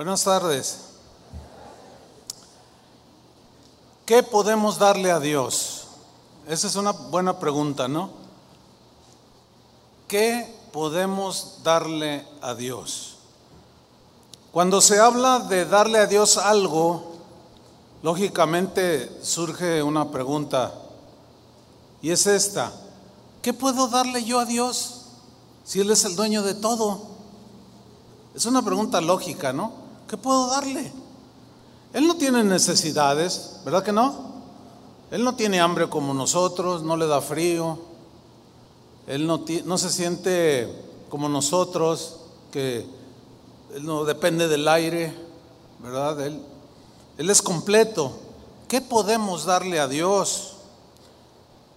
Buenas tardes. ¿Qué podemos darle a Dios? Esa es una buena pregunta, ¿no? ¿Qué podemos darle a Dios? Cuando se habla de darle a Dios algo, lógicamente surge una pregunta, y es esta, ¿qué puedo darle yo a Dios si Él es el dueño de todo? Es una pregunta lógica, ¿no? ¿Qué puedo darle? Él no tiene necesidades, ¿verdad que no? Él no tiene hambre como nosotros, no le da frío, Él no, se siente como nosotros, que Él no depende del aire, ¿verdad? Él es completo. ¿Qué podemos darle a Dios?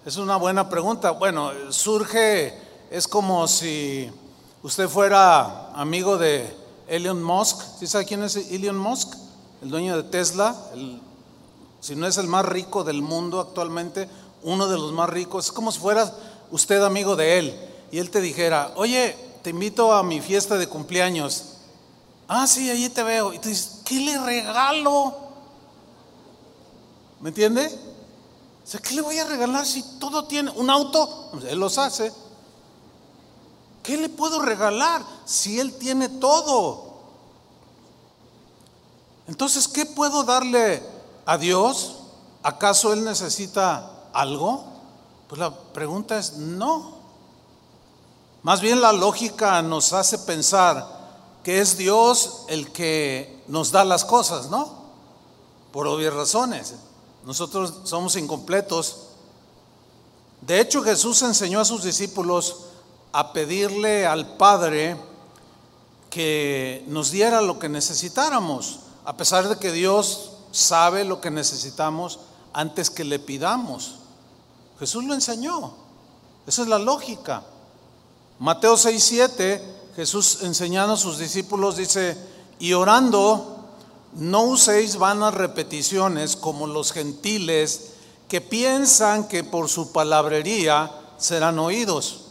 Es una buena pregunta. Bueno, surge, es como si usted fuera amigo de Elon Musk. ¿Sí sabe quién es Elon Musk? El dueño de Tesla, si no es el más rico del mundo actualmente, uno de los más ricos. Es como si fuera usted amigo de él y él te dijera, oye, te invito a mi fiesta de cumpleaños. Ah, sí, allí te veo. Y tú dices, ¿qué le regalo? ¿Me entiende? O sea, ¿qué le voy a regalar si todo tiene un auto? Él los hace. ¿Qué le puedo regalar si él tiene todo? Entonces, ¿qué puedo darle a Dios? ¿Acaso él necesita algo? Pues la pregunta es no. Más bien la lógica nos hace pensar que es Dios el que nos da las cosas, ¿no? Por obvias razones. Nosotros somos incompletos. De hecho, Jesús enseñó a sus discípulos a pedirle al Padre que nos diera lo que necesitáramos, a pesar de que Dios sabe lo que necesitamos antes que le pidamos. Jesús lo enseñó. Esa es la lógica. Mateo 6, 7, Jesús enseñando a sus discípulos dice, y orando, no uséis vanas repeticiones como los gentiles que piensan que por su palabrería serán oídos.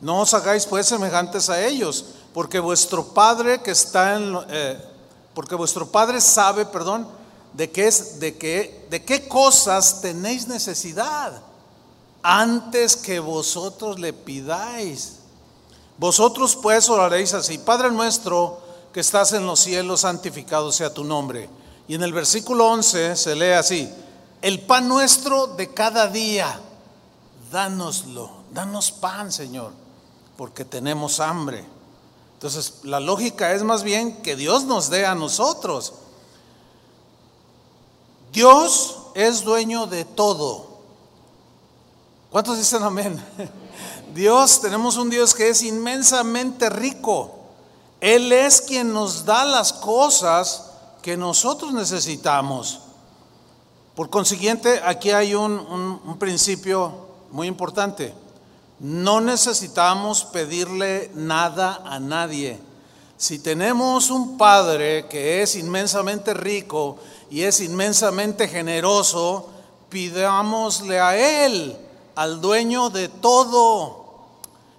No os hagáis pues semejantes a ellos, porque vuestro Padre que está en, eh, porque vuestro Padre sabe, perdón, de qué es, de qué, de qué cosas tenéis necesidad antes que vosotros le pidáis. Vosotros pues oraréis así, Padre nuestro que estás en los cielos, santificado sea tu nombre. Y en el versículo 11 se lee así, el pan nuestro de cada día, dánoslo, danos pan, Señor, porque tenemos hambre. Entonces, la lógica es más bien que Dios nos dé a nosotros. Dios es dueño de todo. ¿Cuántos dicen amén? Dios, tenemos un Dios que es inmensamente rico. Él es quien nos da las cosas que nosotros necesitamos. Por consiguiente, aquí hay un, principio muy importante. No necesitamos pedirle nada a nadie. Si tenemos un Padre que es inmensamente rico y es inmensamente generoso, pidámosle a Él, al dueño de todo.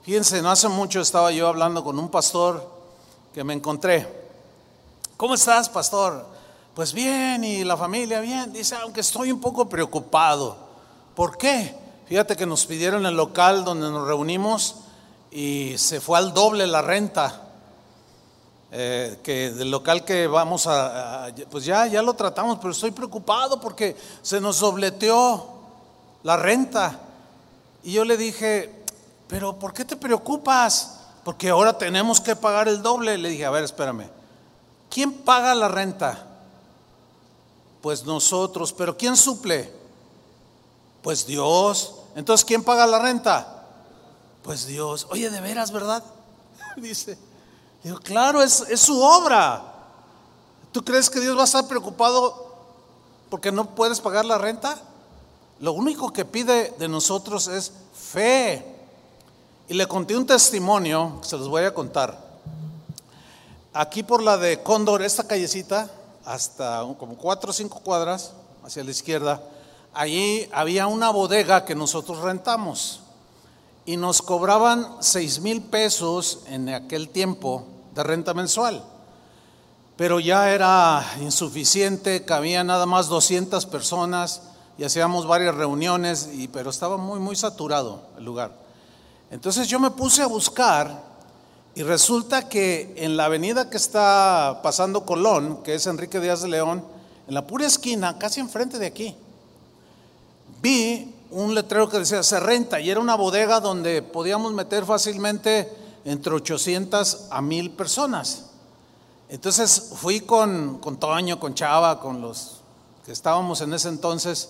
Fíjense, no hace mucho estaba yo hablando con un pastor que me encontré. ¿Cómo estás, pastor? Pues bien, y la familia bien. Dice, aunque estoy un poco preocupado. ¿Por qué? Fíjate que nos pidieron el local donde nos reunimos y se fue al doble la renta. Eh, que del local que vamos a, a, pues ya, ya lo tratamos, pero estoy preocupado porque se nos dobleteó la renta. Y yo le dije, pero ¿por qué te preocupas? porque ahora tenemos que pagar el doble. Le dije, a ver, espérame, ¿quién paga la renta? Pues nosotros, pero ¿quién suple? Pues Dios. Entonces, ¿quién paga la renta? Pues Dios. Oye, de veras, ¿verdad? Dice, digo, claro, es, es su obra. ¿Tú crees que Dios va a estar preocupado porque no puedes pagar la renta? Lo único que pide de nosotros es fe. Y le conté un testimonio, se los voy a contar. Aquí por la de Cóndor, esta callecita, hasta como cuatro o cinco cuadras hacia la izquierda, allí había una bodega que nosotros rentamos y nos cobraban seis mil pesos en aquel tiempo de renta mensual. pero ya era insuficiente, cabía nada más 200 personas y hacíamos varias reuniones, y, pero estaba muy, muy saturado el lugar. Entonces yo me puse a buscar y resulta que en la avenida que está pasando Colón, que es Enrique Díaz de León, en la pura esquina, casi enfrente de aquí, vi un letrero que decía se renta y era una bodega donde podíamos meter fácilmente entre 800 a 1000 personas. Entonces fui con, con Toño, con Chava, con los que estábamos en ese entonces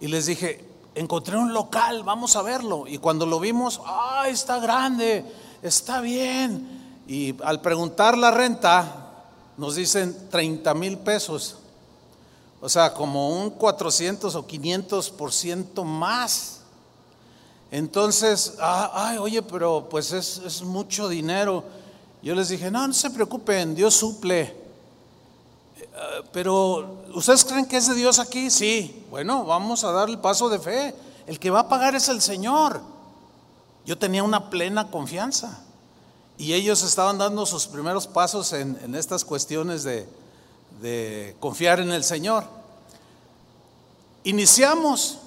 y les dije, encontré un local, vamos a verlo. Y cuando lo vimos, ¡ay, está grande! Está bien. Y al preguntar la renta, nos dicen 30 mil pesos. O sea, como un 400 o 500 por ciento más. Entonces, ah, ay, oye, pero pues es, mucho dinero. Yo les dije, no, no se preocupen, Dios suple. Eh, pero, ¿ustedes creen que es de Dios aquí? Sí. Bueno, vamos a dar el paso de fe. El que va a pagar es el Señor. Yo tenía una plena confianza. Y ellos estaban dando sus primeros pasos en estas cuestiones de, de confiar en el Señor. Iniciamos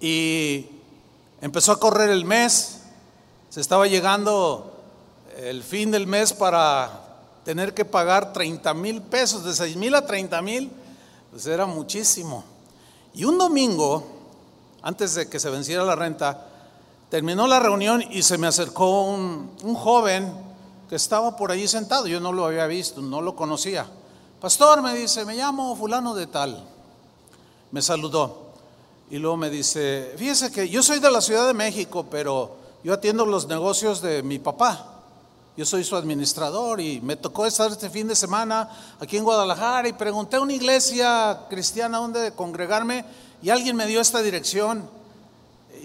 y empezó a correr el mes, se estaba llegando el fin del mes para tener que pagar 30 mil pesos, de 6 mil a 30 mil, pues era muchísimo. Y un domingo, antes de que se venciera la renta, terminó la reunión y se me acercó un, un joven que estaba por allí sentado, yo no lo había visto, no lo conocía. Pastor, me dice, me llamo fulano de tal. Me saludó. Y luego me dice, fíjese que yo soy de la Ciudad de México, pero yo atiendo los negocios de mi papá. Yo soy su administrador y me tocó estar este fin de semana aquí en Guadalajara y pregunté a una iglesia cristiana dónde congregarme y alguien me dio esta dirección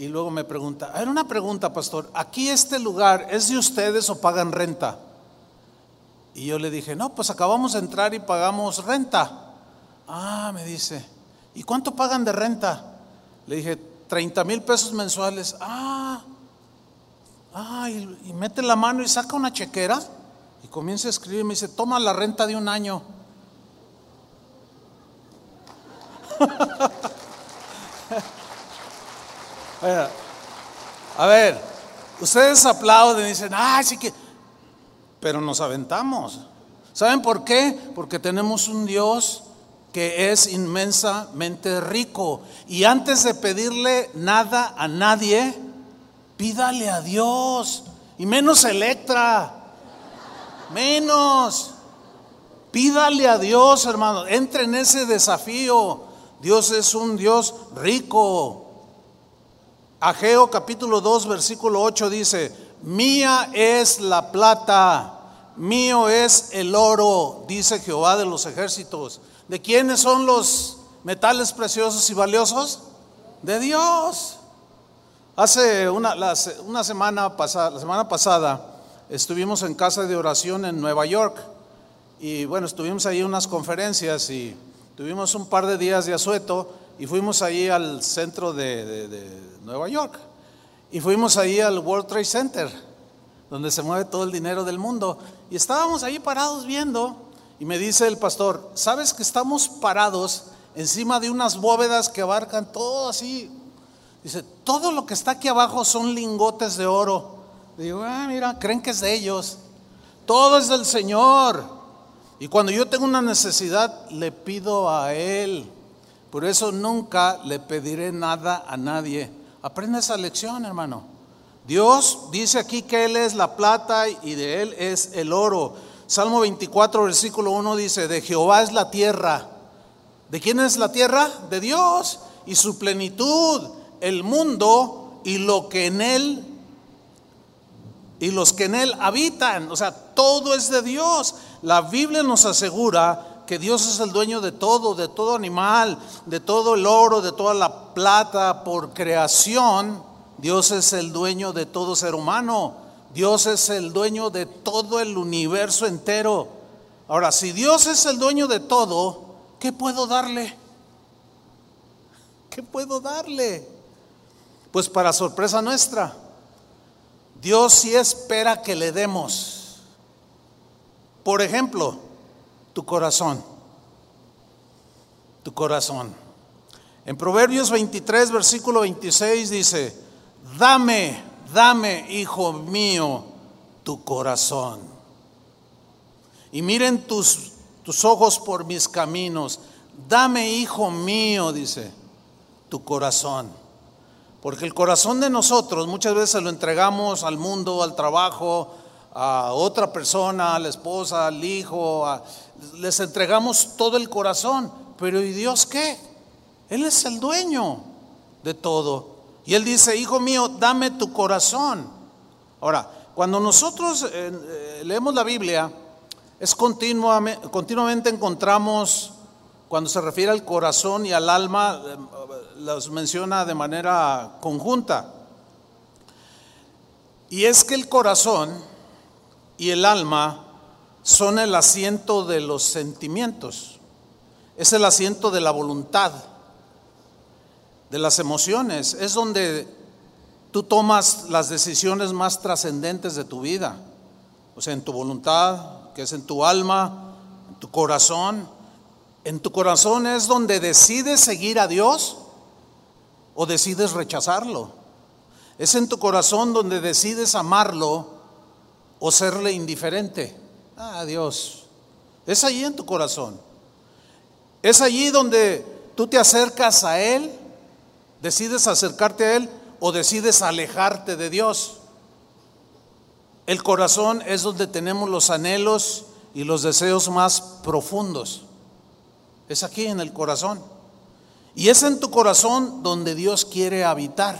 y luego me pregunta, era una pregunta, pastor, ¿aquí este lugar es de ustedes o pagan renta? Y yo le dije, no, pues acabamos de entrar y pagamos renta. Ah, me dice, ¿y cuánto pagan de renta? Le dije, 30 mil pesos mensuales. Ah, ah, y, y, mete la mano y saca una chequera y comienza a escribir y me dice, toma la renta de un año. a ver, ustedes aplauden y dicen, ah, sí que, pero nos aventamos. ¿Saben por qué? Porque tenemos un Dios que es inmensamente rico. Y antes de pedirle nada a nadie, pídale a Dios. Y menos Electra. Menos. Pídale a Dios, hermano. Entre en ese desafío. Dios es un Dios rico. Ageo capítulo 2, versículo 8 dice, mía es la plata, mío es el oro, dice Jehová de los ejércitos. ¿De quiénes son los metales preciosos y valiosos? De Dios. Hace una, una semana pasada, la semana pasada estuvimos en casa de oración en Nueva York y bueno, estuvimos ahí unas conferencias y tuvimos un par de días de asueto y fuimos ahí al centro de, Nueva York y fuimos ahí al World Trade Center, donde se mueve todo el dinero del mundo. Y estábamos ahí parados viendo y me dice el pastor, ¿sabes que estamos parados encima de unas bóvedas que abarcan todo así? Dice, todo lo que está aquí abajo son lingotes de oro. digo, ah, mira, creen que es de ellos. Todo es del Señor. Y cuando yo tengo una necesidad, le pido a Él. Por eso nunca le pediré nada a nadie. Aprende esa lección, hermano. Dios dice aquí que Él es la plata y de Él es el oro. Salmo 24, versículo 1 dice, de Jehová es la tierra. ¿De quién es la tierra? De Dios. Y su plenitud, el mundo y lo que en Él, y los que en Él habitan. O sea, todo es de Dios. La Biblia nos asegura que Dios es el dueño de todo, de todo animal, de todo el oro, de toda la plata por creación. Dios es el dueño de todo ser humano. Dios es el dueño de todo el universo entero. Ahora, si Dios es el dueño de todo, ¿qué puedo darle? ¿Qué puedo darle? Pues para sorpresa nuestra, Dios sí espera que le demos. Por ejemplo, tu corazón. Tu corazón. En Proverbios 23, versículo 26 dice, dame, dame, hijo mío, tu corazón. Y miren tus, tus ojos por mis caminos. Dame, hijo mío, dice, tu corazón. Porque el corazón de nosotros muchas veces lo entregamos al mundo, al trabajo, a otra persona, a la esposa, al hijo, les entregamos todo el corazón. Pero ¿y Dios qué? Él es el dueño de todo. Y Él dice, hijo mío, dame tu corazón. Ahora, cuando nosotros eh, eh, leemos la Biblia, es continuamente, continuamente encontramos, cuando se refiere al corazón y al alma, eh, los menciona de manera conjunta. Y es que el corazón y el alma son el asiento de los sentimientos, es el asiento de la voluntad, de las emociones, es donde tú tomas las decisiones más trascendentes de tu vida, o sea, en tu voluntad, que es en tu alma, en tu corazón. En tu corazón es donde decides seguir a Dios o decides rechazarlo. Es en tu corazón donde decides amarlo o serle indiferente. Ah, Dios. Es allí en tu corazón. Es allí donde tú te acercas a Él, decides acercarte a Él o decides alejarte de Dios. El corazón es donde tenemos los anhelos y los deseos más profundos. Es aquí en el corazón. Y es en tu corazón donde Dios quiere habitar.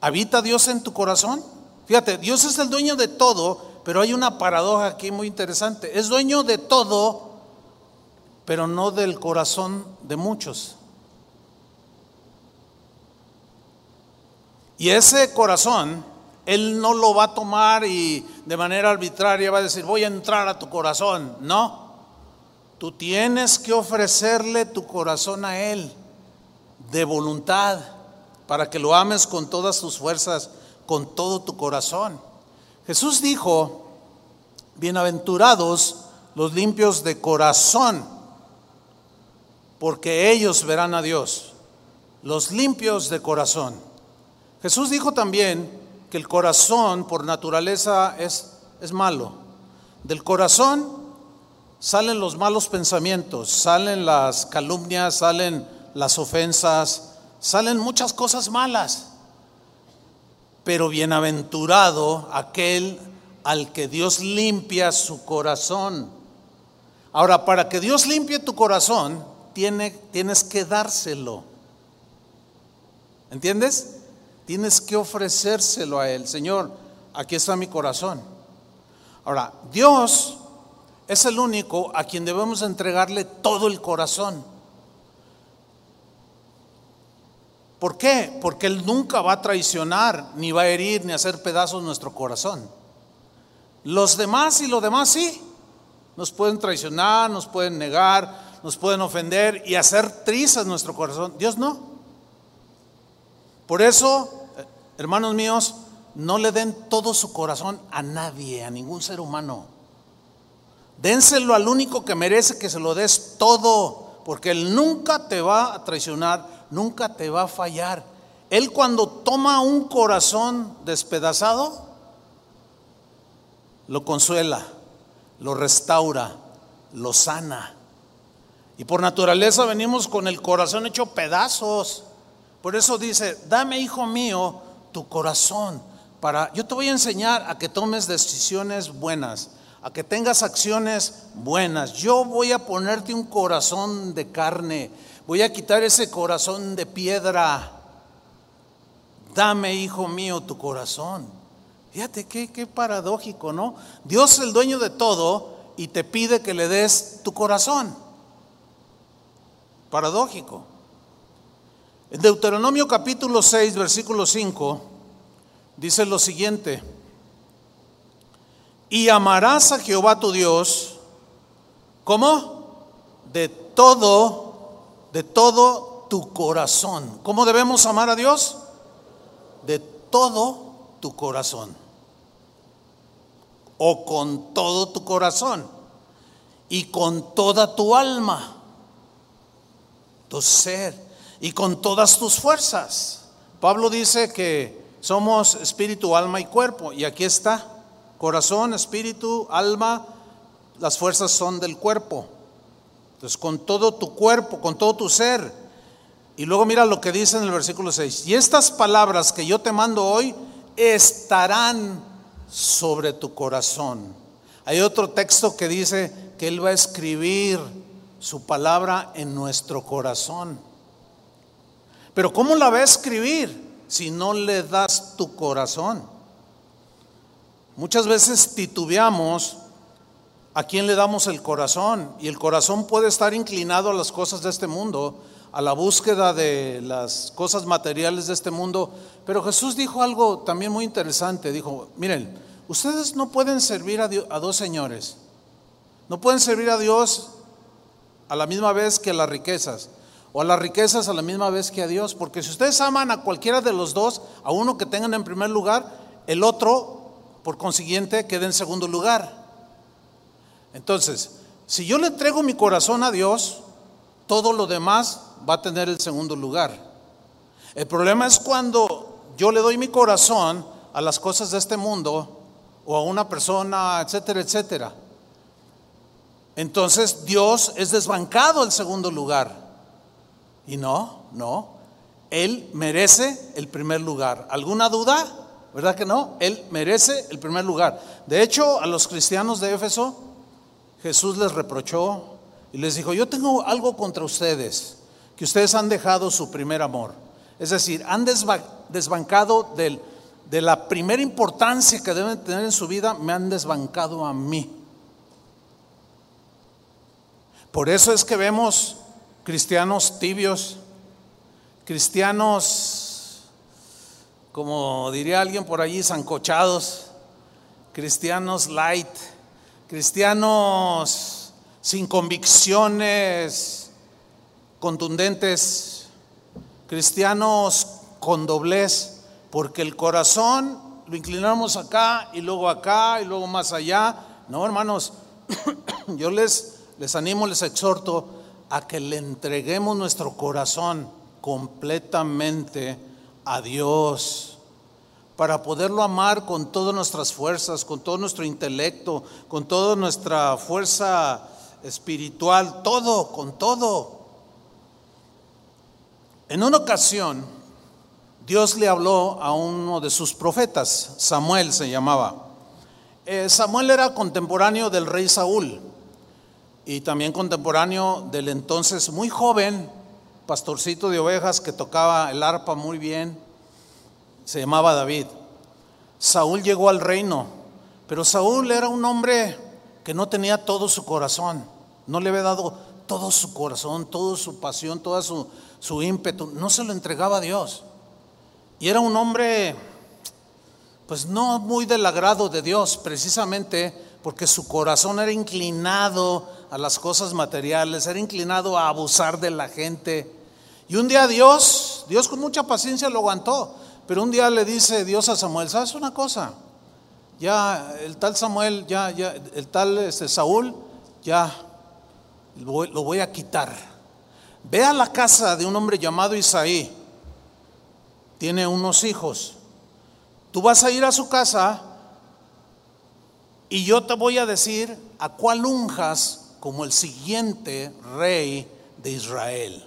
¿Habita Dios en tu corazón? Fíjate, Dios es el dueño de todo, pero hay una paradoja aquí muy interesante. Es dueño de todo, pero no del corazón de muchos. Y ese corazón, Él no lo va a tomar y de manera arbitraria va a decir, voy a entrar a tu corazón. No, tú tienes que ofrecerle tu corazón a Él de voluntad para que lo ames con todas tus fuerzas con todo tu corazón. Jesús dijo, bienaventurados los limpios de corazón, porque ellos verán a Dios, los limpios de corazón. Jesús dijo también que el corazón por naturaleza es, es malo. Del corazón salen los malos pensamientos, salen las calumnias, salen las ofensas, salen muchas cosas malas pero bienaventurado aquel al que Dios limpia su corazón. Ahora, para que Dios limpie tu corazón, tiene, tienes que dárselo. ¿Entiendes? Tienes que ofrecérselo a Él. Señor, aquí está mi corazón. Ahora, Dios es el único a quien debemos entregarle todo el corazón. ¿Por qué? Porque Él nunca va a traicionar, ni va a herir, ni a hacer pedazos nuestro corazón. Los demás y los demás sí. Nos pueden traicionar, nos pueden negar, nos pueden ofender y hacer trizas nuestro corazón. Dios no. Por eso, hermanos míos, no le den todo su corazón a nadie, a ningún ser humano. Dénselo al único que merece que se lo des todo, porque Él nunca te va a traicionar nunca te va a fallar. Él cuando toma un corazón despedazado, lo consuela, lo restaura, lo sana. Y por naturaleza venimos con el corazón hecho pedazos. Por eso dice, dame hijo mío tu corazón para yo te voy a enseñar a que tomes decisiones buenas, a que tengas acciones buenas. Yo voy a ponerte un corazón de carne Voy a quitar ese corazón de piedra. Dame, hijo mío, tu corazón. Fíjate qué, qué paradójico, ¿no? Dios es el dueño de todo y te pide que le des tu corazón. Paradójico. En Deuteronomio capítulo 6, versículo 5, dice lo siguiente. Y amarás a Jehová tu Dios, ¿cómo? De todo de todo tu corazón. ¿Cómo debemos amar a Dios? De todo tu corazón. o con todo tu corazón y con toda tu alma, tu ser y con todas tus fuerzas. Pablo dice que somos espíritu, alma y cuerpo. Y aquí está, corazón, espíritu, alma, las fuerzas son del cuerpo. Entonces, con todo tu cuerpo, con todo tu ser. Y luego mira lo que dice en el versículo 6. Y estas palabras que yo te mando hoy estarán sobre tu corazón. Hay otro texto que dice que Él va a escribir su palabra en nuestro corazón. Pero ¿cómo la va a escribir si no le das tu corazón? Muchas veces titubeamos a quién le damos el corazón y el corazón puede estar inclinado a las cosas de este mundo, a la búsqueda de las cosas materiales de este mundo. Pero Jesús dijo algo también muy interesante. Dijo, miren, ustedes no pueden servir a, a dos señores. No pueden servir a Dios a la misma vez que a las riquezas, o a las riquezas a la misma vez que a Dios, porque si ustedes aman a cualquiera de los dos, a uno que tengan en primer lugar, el otro, por consiguiente, queda en segundo lugar. Entonces, si yo le entrego mi corazón a Dios, todo lo demás va a tener el segundo lugar. El problema es cuando yo le doy mi corazón a las cosas de este mundo o a una persona, etcétera, etcétera. Entonces Dios es desbancado el segundo lugar. Y no, no. Él merece el primer lugar. ¿Alguna duda? ¿Verdad que no? Él merece el primer lugar. De hecho, a los cristianos de Éfeso, Jesús les reprochó y les dijo, yo tengo algo contra ustedes, que ustedes han dejado su primer amor. Es decir, han desbancado de la primera importancia que deben tener en su vida, me han desbancado a mí. Por eso es que vemos cristianos tibios, cristianos, como diría alguien por allí, zancochados, cristianos light, cristianos sin convicciones contundentes, cristianos con doblez, porque el corazón lo inclinamos acá y luego acá y luego más allá. No, hermanos, yo les les animo, les exhorto a que le entreguemos nuestro corazón completamente a Dios para poderlo amar con todas nuestras fuerzas, con todo nuestro intelecto, con toda nuestra fuerza espiritual, todo, con todo. En una ocasión, Dios le habló a uno de sus profetas, Samuel se llamaba. Eh, Samuel era contemporáneo del rey Saúl y también contemporáneo del entonces muy joven pastorcito de ovejas que tocaba el arpa muy bien, se llamaba David. Saúl llegó al reino, pero Saúl era un hombre que no tenía todo su corazón, no le había dado todo su corazón, toda su pasión, todo su, su ímpetu, no se lo entregaba a Dios. Y era un hombre, pues no muy del agrado de Dios, precisamente porque su corazón era inclinado a las cosas materiales, era inclinado a abusar de la gente. Y un día Dios, Dios con mucha paciencia lo aguantó, pero un día le dice Dios a Samuel, ¿sabes una cosa? Ya el tal Samuel, ya, ya, el tal este, Saúl, ya lo voy a quitar. Ve a la casa de un hombre llamado Isaí, tiene unos hijos. Tú vas a ir a su casa y yo te voy a decir a cuál unjas como el siguiente rey de Israel.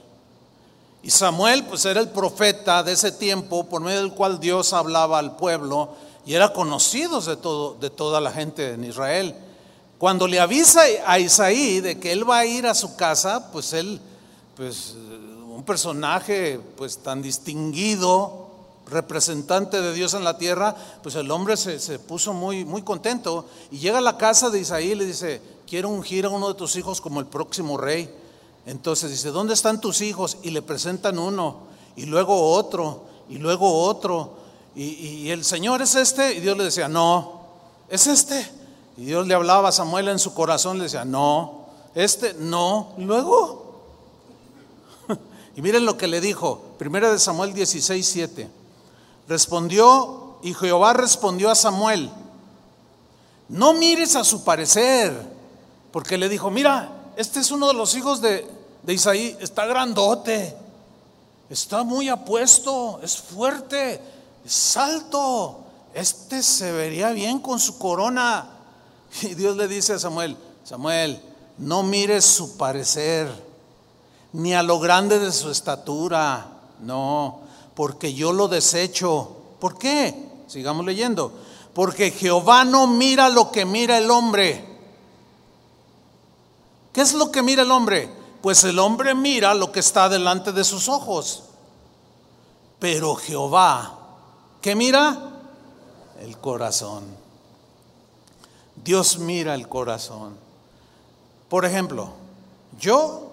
Y Samuel pues era el profeta de ese tiempo por medio del cual Dios hablaba al pueblo y era conocido de, todo, de toda la gente en Israel. Cuando le avisa a Isaí de que él va a ir a su casa, pues él, pues un personaje pues tan distinguido, representante de Dios en la tierra, pues el hombre se, se, puso muy, muy contento y llega a la casa de Isaí y le dice, quiero ungir a uno de tus hijos como el próximo rey. Entonces dice, ¿dónde están tus hijos? Y le presentan uno, y luego otro, y luego otro. Y, el Señor es este, y Dios le decía, no, es este. Y Dios le hablaba a Samuel en su corazón, le decía, no, este, no. Luego, y miren lo que le dijo, primera de Samuel 16, 7. Respondió, y Jehová respondió a Samuel, no mires a su parecer, porque le dijo, mira, este es uno de los hijos de, de Isaí, está grandote, está muy apuesto, es fuerte, es alto, este se vería bien con su corona. Y Dios le dice a Samuel, Samuel, no mires su parecer, ni a lo grande de su estatura, no, porque yo lo desecho. ¿Por qué? Sigamos leyendo. Porque Jehová no mira lo que mira el hombre. ¿Qué es lo que mira el hombre? Pues el hombre mira lo que está delante de sus ojos. Pero Jehová, ¿qué mira? El corazón. Dios mira el corazón. Por ejemplo, yo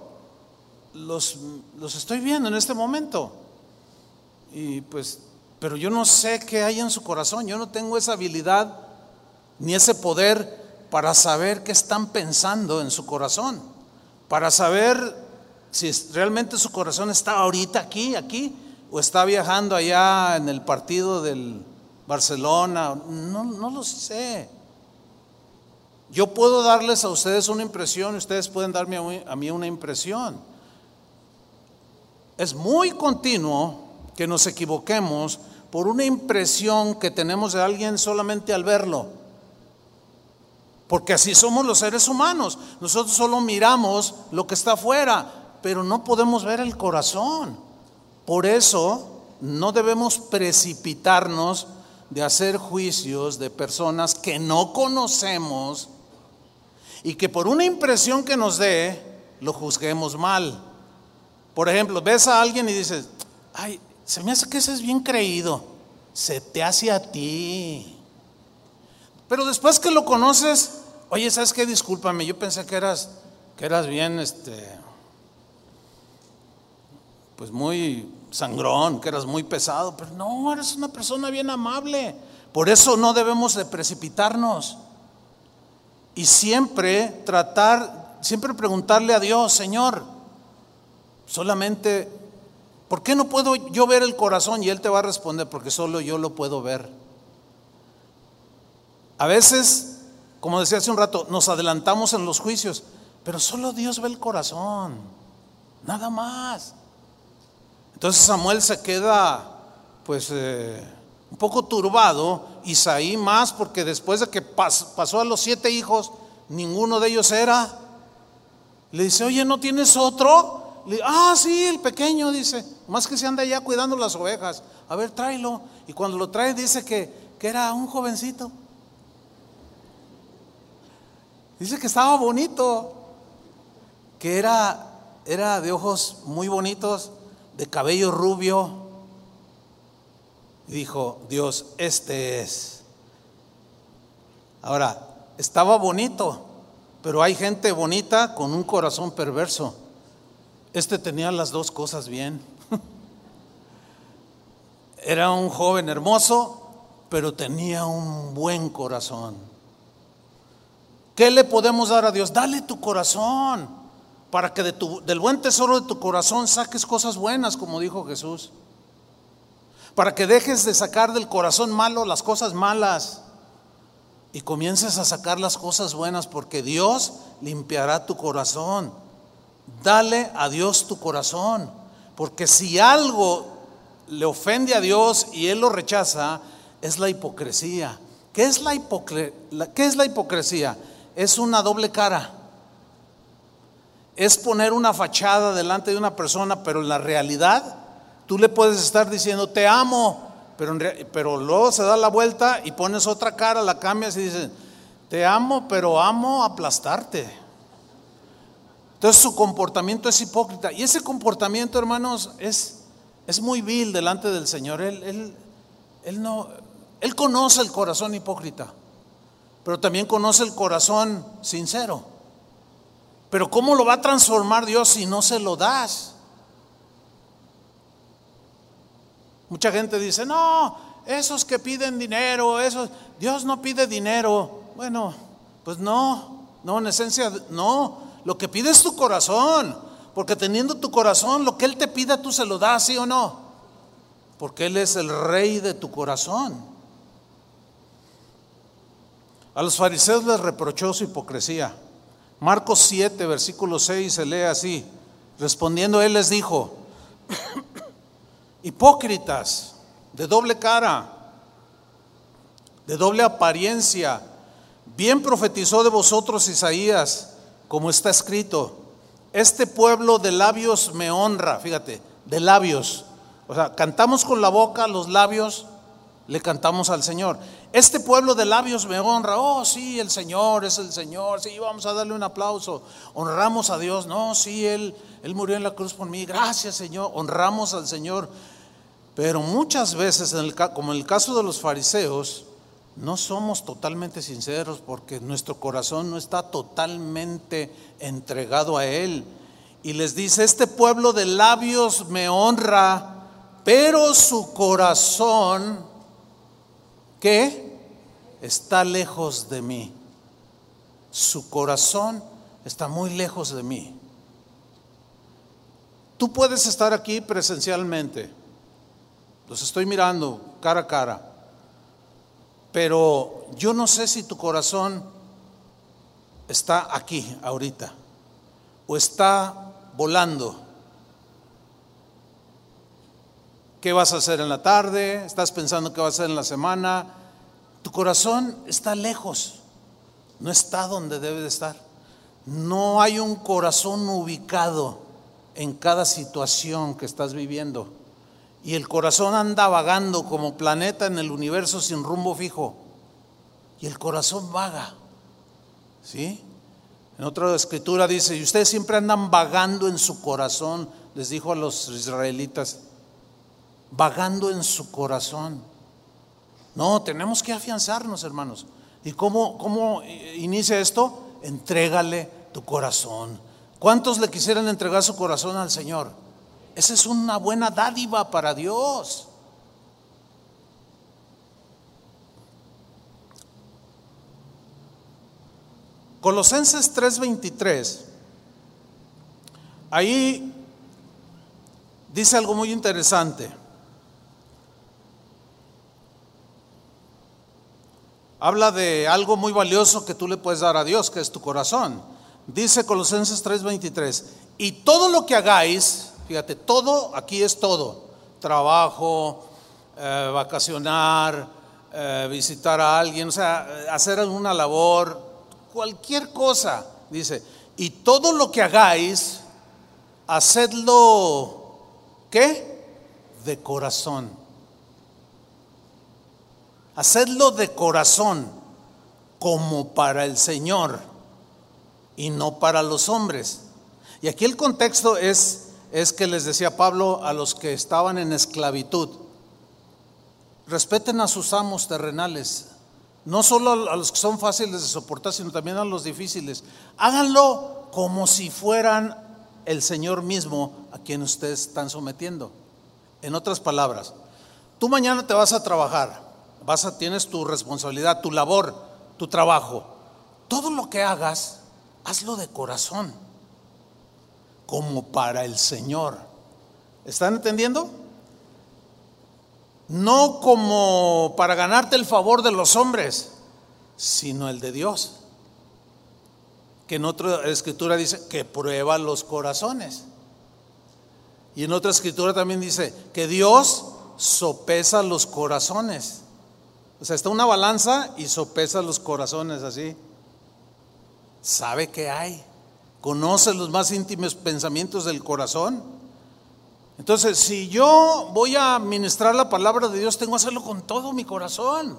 los, los estoy viendo en este momento. Y pues, pero yo no sé qué hay en su corazón. Yo no tengo esa habilidad ni ese poder para saber qué están pensando en su corazón. Para saber si realmente su corazón está ahorita aquí, aquí, o está viajando allá en el partido del Barcelona. No, no lo sé. Yo puedo darles a ustedes una impresión ustedes pueden darme a mí una impresión. Es muy continuo que nos equivoquemos por una impresión que tenemos de alguien solamente al verlo. Porque así somos los seres humanos. Nosotros solo miramos lo que está afuera, pero no podemos ver el corazón. Por eso no debemos precipitarnos de hacer juicios de personas que no conocemos y que por una impresión que nos dé, lo juzguemos mal. Por ejemplo, ves a alguien y dices, ay, se me hace que ese es bien creído, se te hace a ti. Pero después que lo conoces, oye, ¿sabes qué? Discúlpame, yo pensé que eras, que eras bien, este, pues muy sangrón, que eras muy pesado, pero no, eres una persona bien amable. Por eso no debemos de precipitarnos. Y siempre tratar, siempre preguntarle a Dios, Señor, solamente, ¿por qué no puedo yo ver el corazón? Y Él te va a responder, porque solo yo lo puedo ver. A veces, como decía hace un rato, nos adelantamos en los juicios, pero solo Dios ve el corazón, nada más. Entonces Samuel se queda, pues, eh, un poco turbado, Isaí más, porque después de que pasó a los siete hijos, ninguno de ellos era. Le dice, oye, ¿no tienes otro? Le, ah, sí, el pequeño, dice, más que se anda allá cuidando las ovejas. A ver, tráelo. Y cuando lo trae dice que, que era un jovencito. Dice que estaba bonito, que era, era de ojos muy bonitos, de cabello rubio, dijo, Dios, este es. Ahora, estaba bonito, pero hay gente bonita con un corazón perverso. Este tenía las dos cosas bien. Era un joven hermoso, pero tenía un buen corazón. ¿Qué le podemos dar a Dios? Dale tu corazón para que de tu, del buen tesoro de tu corazón saques cosas buenas, como dijo Jesús para que dejes de sacar del corazón malo las cosas malas y comiences a sacar las cosas buenas, porque Dios limpiará tu corazón. Dale a Dios tu corazón, porque si algo le ofende a Dios y Él lo rechaza, es la hipocresía. ¿Qué es la, ¿Qué es la hipocresía? Es una doble cara. Es poner una fachada delante de una persona, pero en la realidad Tú le puedes estar diciendo, te amo, pero, luego se da la vuelta y pones otra cara, la cambias y dices, te amo, pero amo aplastarte. Entonces su comportamiento es hipócrita. Y ese comportamiento, hermanos, es, es muy vil delante del Señor. Él, él, él, no, él conoce el corazón hipócrita, pero también conoce el corazón sincero. Pero ¿cómo lo va a transformar Dios si no se lo das? Mucha gente dice, no, esos que piden dinero, esos, Dios no pide dinero. Bueno, pues no, no, en esencia, no. Lo que pide es tu corazón, porque teniendo tu corazón, lo que Él te pida, tú se lo das, sí o no. Porque Él es el rey de tu corazón. A los fariseos les reprochó su hipocresía. Marcos 7, versículo 6 se lee así. Respondiendo él les dijo, hipócritas, de doble cara, de doble apariencia, bien profetizó de vosotros Isaías, como está escrito, este pueblo de labios me honra, fíjate, de labios. O sea, cantamos con la boca, los labios, le cantamos al Señor. Este pueblo de labios me honra. Oh, sí, el Señor es el Señor. Sí, vamos a darle un aplauso. Honramos a Dios. No, sí, Él, Él murió en la cruz por mí. Gracias, Señor. Honramos al Señor. Pero muchas veces, como en el caso de los fariseos, no somos totalmente sinceros porque nuestro corazón no está totalmente entregado a Él. Y les dice, este pueblo de labios me honra, pero su corazón, ¿qué? Está lejos de mí. Su corazón está muy lejos de mí. Tú puedes estar aquí presencialmente. Los estoy mirando cara a cara. Pero yo no sé si tu corazón está aquí ahorita o está volando. ¿Qué vas a hacer en la tarde? ¿Estás pensando qué vas a hacer en la semana? Tu corazón está lejos, no está donde debe de estar. No hay un corazón ubicado en cada situación que estás viviendo y el corazón anda vagando como planeta en el universo sin rumbo fijo. Y el corazón vaga. ¿Sí? En otra escritura dice, y ustedes siempre andan vagando en su corazón, les dijo a los israelitas, vagando en su corazón. No, tenemos que afianzarnos, hermanos. ¿Y cómo, cómo inicia esto? Entrégale tu corazón. ¿Cuántos le quisieran entregar su corazón al Señor? Esa es una buena dádiva para Dios. Colosenses 3:23, ahí dice algo muy interesante. Habla de algo muy valioso que tú le puedes dar a Dios, que es tu corazón. Dice Colosenses 3:23, y todo lo que hagáis, Fíjate, todo aquí es todo. Trabajo, eh, vacacionar, eh, visitar a alguien, o sea, hacer alguna labor, cualquier cosa, dice. Y todo lo que hagáis, hacedlo, ¿qué? De corazón. Hacedlo de corazón, como para el Señor y no para los hombres. Y aquí el contexto es es que les decía Pablo a los que estaban en esclavitud, respeten a sus amos terrenales, no solo a los que son fáciles de soportar, sino también a los difíciles. Háganlo como si fueran el Señor mismo a quien ustedes están sometiendo. En otras palabras, tú mañana te vas a trabajar, vas a, tienes tu responsabilidad, tu labor, tu trabajo. Todo lo que hagas, hazlo de corazón como para el Señor. ¿Están entendiendo? No como para ganarte el favor de los hombres, sino el de Dios. Que en otra escritura dice que prueba los corazones. Y en otra escritura también dice que Dios sopesa los corazones. O sea, está una balanza y sopesa los corazones así. Sabe que hay conoce los más íntimos pensamientos del corazón. Entonces, si yo voy a ministrar la palabra de Dios, tengo que hacerlo con todo mi corazón.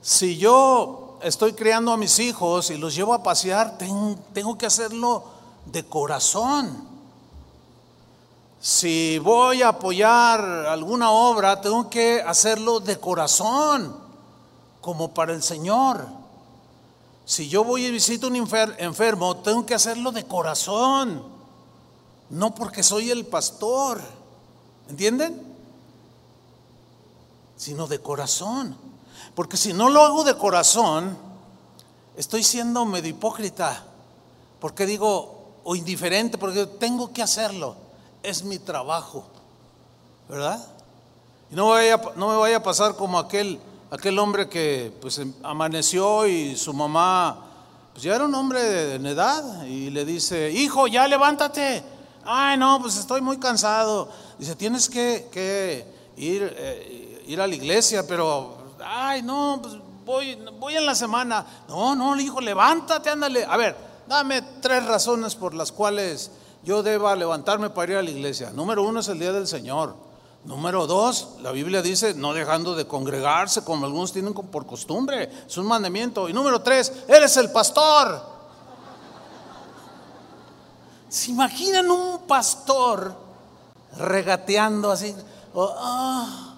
Si yo estoy criando a mis hijos y los llevo a pasear, tengo que hacerlo de corazón. Si voy a apoyar alguna obra, tengo que hacerlo de corazón, como para el Señor. Si yo voy y visito a un enfermo, tengo que hacerlo de corazón, no porque soy el pastor. ¿Entienden? Sino de corazón. Porque si no lo hago de corazón, estoy siendo medio hipócrita. Porque digo, o indiferente, porque tengo que hacerlo. Es mi trabajo. ¿Verdad? Y no, me vaya a pasar como aquel Aquel hombre que pues em, amaneció y su mamá, pues ya era un hombre de edad y le dice, hijo, ya levántate. Ay, no, pues estoy muy cansado. Dice, tienes que, ir, eh, ir a la iglesia, pero, ay, no, pues voy, voy en la semana. No, no, hijo, levántate, ándale. A ver, dame tres razones por las cuales yo deba levantarme para ir a la iglesia. Número uno es el día del Señor. Número dos, la Biblia dice, no dejando de congregarse como algunos tienen por costumbre. Es un mandamiento. Y número tres, eres el pastor. ¿Se imaginan un pastor regateando así? Ah,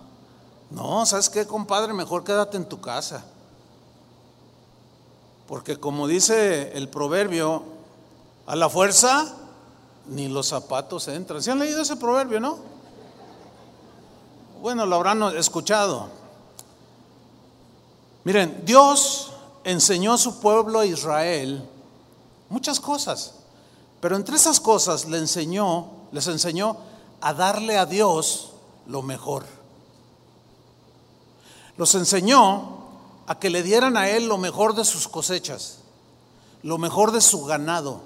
no, ¿sabes qué, compadre? Mejor quédate en tu casa. Porque como dice el proverbio, a la fuerza ni los zapatos entran. ¿Se han leído ese proverbio, no? Bueno, lo habrán escuchado. Miren, Dios enseñó a su pueblo Israel muchas cosas, pero entre esas cosas le enseñó, les enseñó a darle a Dios lo mejor. Los enseñó a que le dieran a él lo mejor de sus cosechas, lo mejor de su ganado,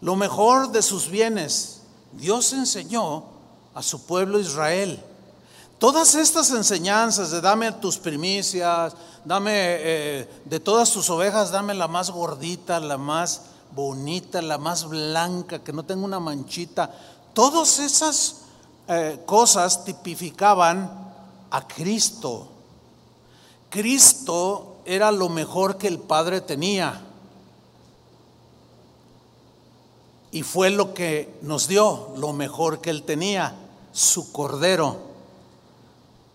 lo mejor de sus bienes. Dios enseñó a su pueblo Israel. Todas estas enseñanzas de dame tus primicias, dame eh, de todas tus ovejas, dame la más gordita, la más bonita, la más blanca, que no tenga una manchita. Todas esas eh, cosas tipificaban a Cristo. Cristo era lo mejor que el Padre tenía. Y fue lo que nos dio, lo mejor que Él tenía, su Cordero,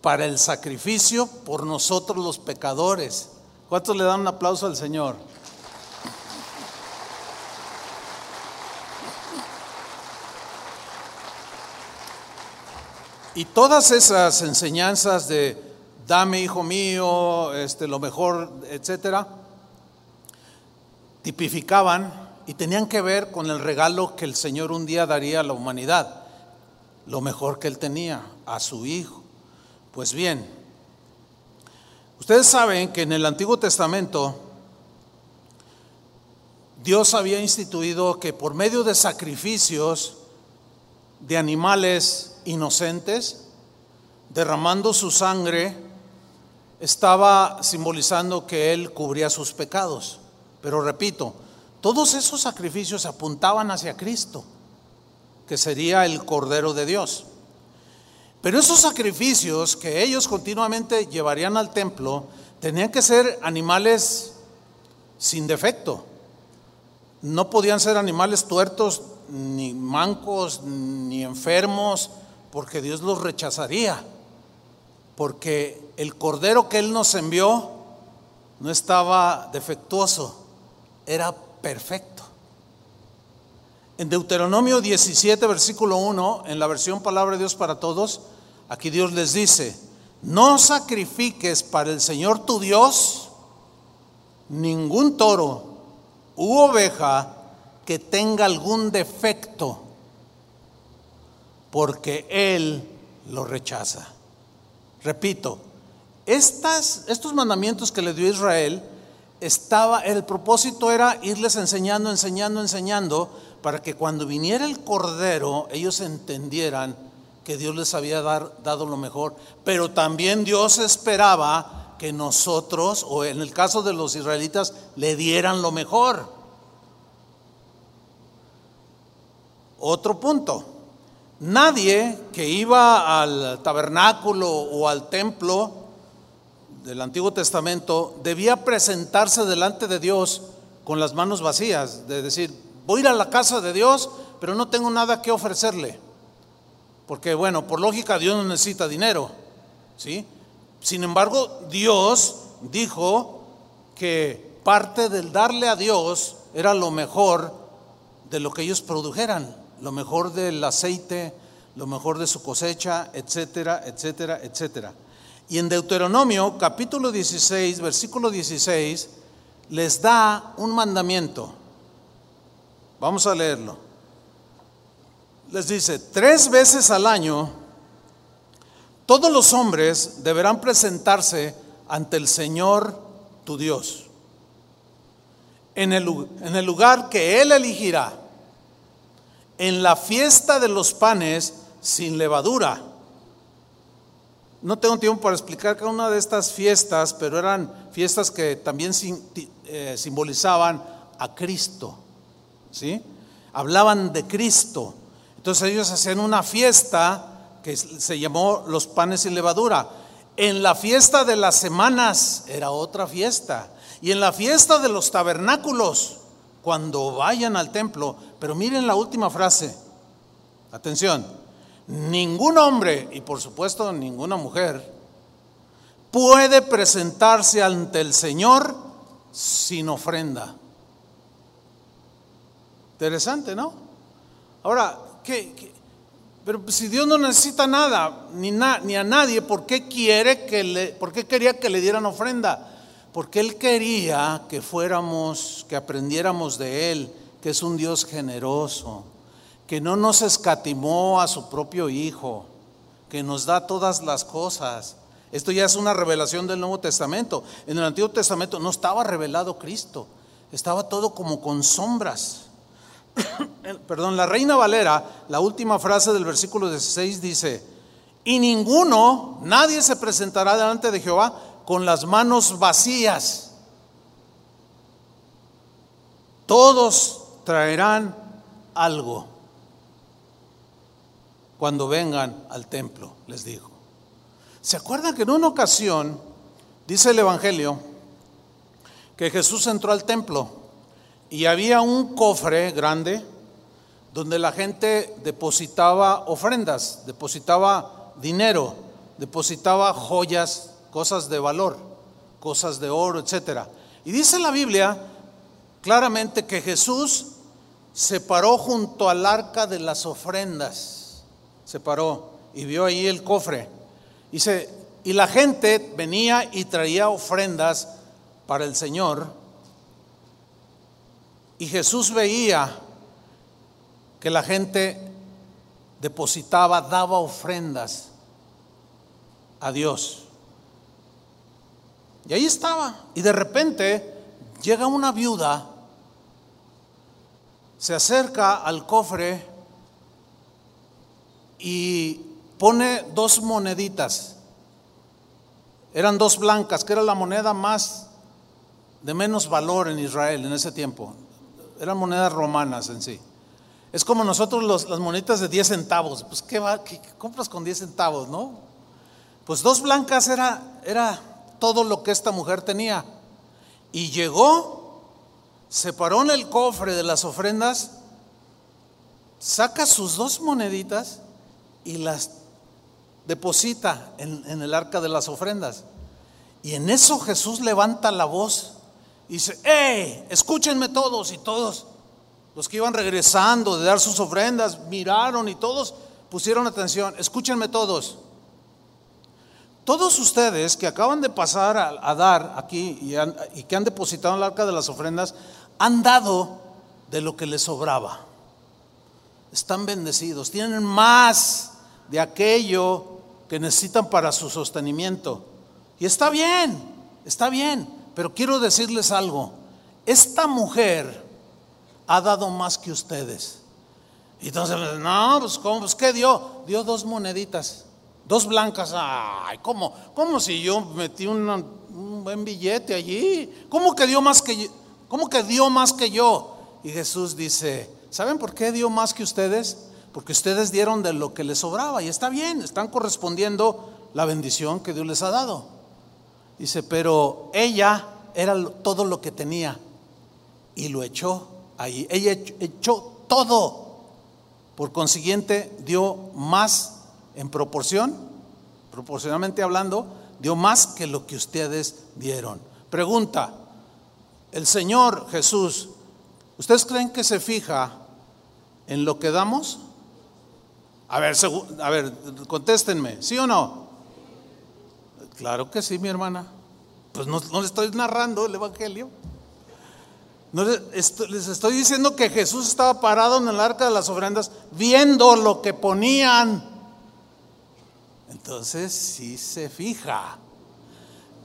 para el sacrificio por nosotros los pecadores. ¿Cuántos le dan un aplauso al Señor? Y todas esas enseñanzas de dame hijo mío, este, lo mejor, etcétera, tipificaban y tenían que ver con el regalo que el Señor un día daría a la humanidad, lo mejor que él tenía, a su hijo. Pues bien, ustedes saben que en el Antiguo Testamento Dios había instituido que por medio de sacrificios de animales inocentes, derramando su sangre, estaba simbolizando que Él cubría sus pecados. Pero repito, todos esos sacrificios apuntaban hacia Cristo, que sería el Cordero de Dios. Pero esos sacrificios que ellos continuamente llevarían al templo tenían que ser animales sin defecto. No podían ser animales tuertos, ni mancos, ni enfermos, porque Dios los rechazaría porque el cordero que Él nos envió no estaba defectuoso, era perfecto. En Deuteronomio 17, versículo 1, en la versión Palabra de Dios para Todos, aquí Dios les dice, no sacrifiques para el Señor tu Dios ningún toro u oveja que tenga algún defecto, porque Él lo rechaza. Repito, estos mandamientos que le dio Israel, estaba, el propósito era irles enseñando, enseñando, enseñando, para que cuando viniera el Cordero, ellos entendieran que Dios les había dado lo mejor. Pero también Dios esperaba que nosotros, o en el caso de los israelitas, le dieran lo mejor. Otro punto. Nadie que iba al tabernáculo o al templo del Antiguo Testamento debía presentarse delante de Dios con las manos vacías, de decir, voy a ir a la casa de Dios, pero no tengo nada que ofrecerle. Porque bueno, por lógica Dios no necesita dinero, ¿sí? Sin embargo, Dios dijo que parte del darle a Dios era lo mejor de lo que ellos produjeran lo mejor del aceite, lo mejor de su cosecha, etcétera, etcétera, etcétera. Y en Deuteronomio capítulo 16, versículo 16, les da un mandamiento. Vamos a leerlo. Les dice, tres veces al año, todos los hombres deberán presentarse ante el Señor tu Dios, en el, en el lugar que Él elegirá, en la fiesta de los panes sin levadura. No tengo tiempo para explicar cada una de estas fiestas, pero eran fiestas que también eh, simbolizaban a Cristo. ¿sí? Hablaban de Cristo. Entonces ellos hacían una fiesta que se llamó los panes sin levadura. En la fiesta de las semanas era otra fiesta. Y en la fiesta de los tabernáculos, cuando vayan al templo, pero miren la última frase. Atención, ningún hombre y por supuesto ninguna mujer puede presentarse ante el Señor sin ofrenda. Interesante, ¿no? Ahora, ¿qué, pero si Dios no necesita nada, ni, ni a nadie, ¿por qué, quiere que le, ¿por qué quería que le dieran ofrenda? Porque Él quería que fuéramos, que aprendiéramos de Él, que es un Dios generoso, que no nos escatimó a su propio Hijo, que nos da todas las cosas. Esto ya es una revelación del Nuevo Testamento. En el Antiguo Testamento no estaba revelado Cristo, estaba todo como con sombras. perdón, la Reina Valera, la última frase del versículo 16 dice, y ninguno, nadie se presentará delante de Jehová con las manos vacías. Todos traerán algo cuando vengan al templo, les dijo. ¿Se acuerdan que en una ocasión, dice el Evangelio, que Jesús entró al templo y había un cofre grande donde la gente depositaba ofrendas, depositaba dinero, depositaba joyas, cosas de valor, cosas de oro, etc. Y dice la Biblia claramente que Jesús se paró junto al arca de las ofrendas, se paró y vio ahí el cofre. Y, y la gente venía y traía ofrendas para el Señor y Jesús veía que la gente depositaba, daba ofrendas a Dios. Y ahí estaba. Y de repente llega una viuda, se acerca al cofre y pone dos moneditas. Eran dos blancas, que era la moneda más de menos valor en Israel en ese tiempo eran monedas romanas en sí. Es como nosotros las moneditas de 10 centavos. Pues, ¿qué, va, compras con 10 centavos, no? Pues dos blancas era, era todo lo que esta mujer tenía. Y llegó, se paró en el cofre de las ofrendas, saca sus dos moneditas y las deposita en, en el arca de las ofrendas. Y en eso Jesús levanta la voz dice, ¡hey! Escúchenme todos y todos. Los que iban regresando de dar sus ofrendas miraron y todos pusieron atención. Escúchenme todos. Todos ustedes que acaban de pasar a, dar aquí y, y que han depositado en el arca de las ofrendas, han dado de lo que les sobraba. Están bendecidos, tienen más de aquello que necesitan para su sostenimiento. Y está bien, está bien. Pero quiero decirles algo, esta mujer ha dado más que ustedes. Y entonces, no, pues ¿cómo? Pues, ¿qué dio? Dio dos moneditas, dos blancas. Ay, ¿cómo? ¿Cómo si yo metí un buen billete allí? ¿Cómo que dio más que yo? ¿Cómo que dio más que yo? Y Jesús dice, ¿saben por qué dio más que ustedes? Porque ustedes dieron de lo que les sobraba y está bien, están correspondiendo la bendición que Dios les ha dado. Dice, pero ella era todo lo que tenía y lo echó ahí. Ella echó todo. Por consiguiente, dio más en proporción, proporcionalmente hablando, dio más que lo que ustedes dieron. Pregunta, el Señor Jesús, ¿ustedes creen que se fija en lo que damos? A ver, a ver, contéstenme, ¿sí o no? Claro que sí, mi hermana. Pues no, les estoy narrando el Evangelio. No les, les estoy diciendo que Jesús estaba parado en el arca de las ofrendas viendo lo que ponían. Entonces sí se fija.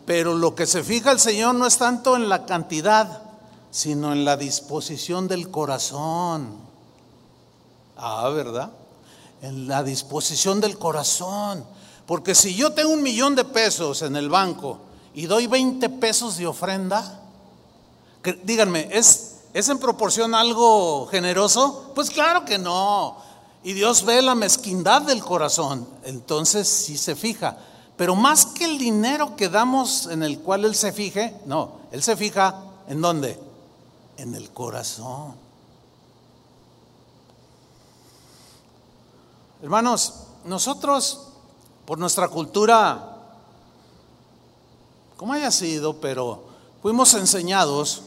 Pero lo que se fija el Señor no es tanto en la cantidad, sino en la disposición del corazón. Ah, ¿verdad? En la disposición del corazón. Porque si yo tengo un millón de pesos en el banco y doy 20 pesos de ofrenda, díganme, ¿es, ¿es en proporción algo generoso? Pues claro que no. Y Dios ve la mezquindad del corazón. Entonces sí se fija. Pero más que el dinero que damos en el cual Él se fije, no, Él se fija en dónde? En el corazón. Hermanos, nosotros, por nuestra cultura, como haya sido, pero fuimos enseñados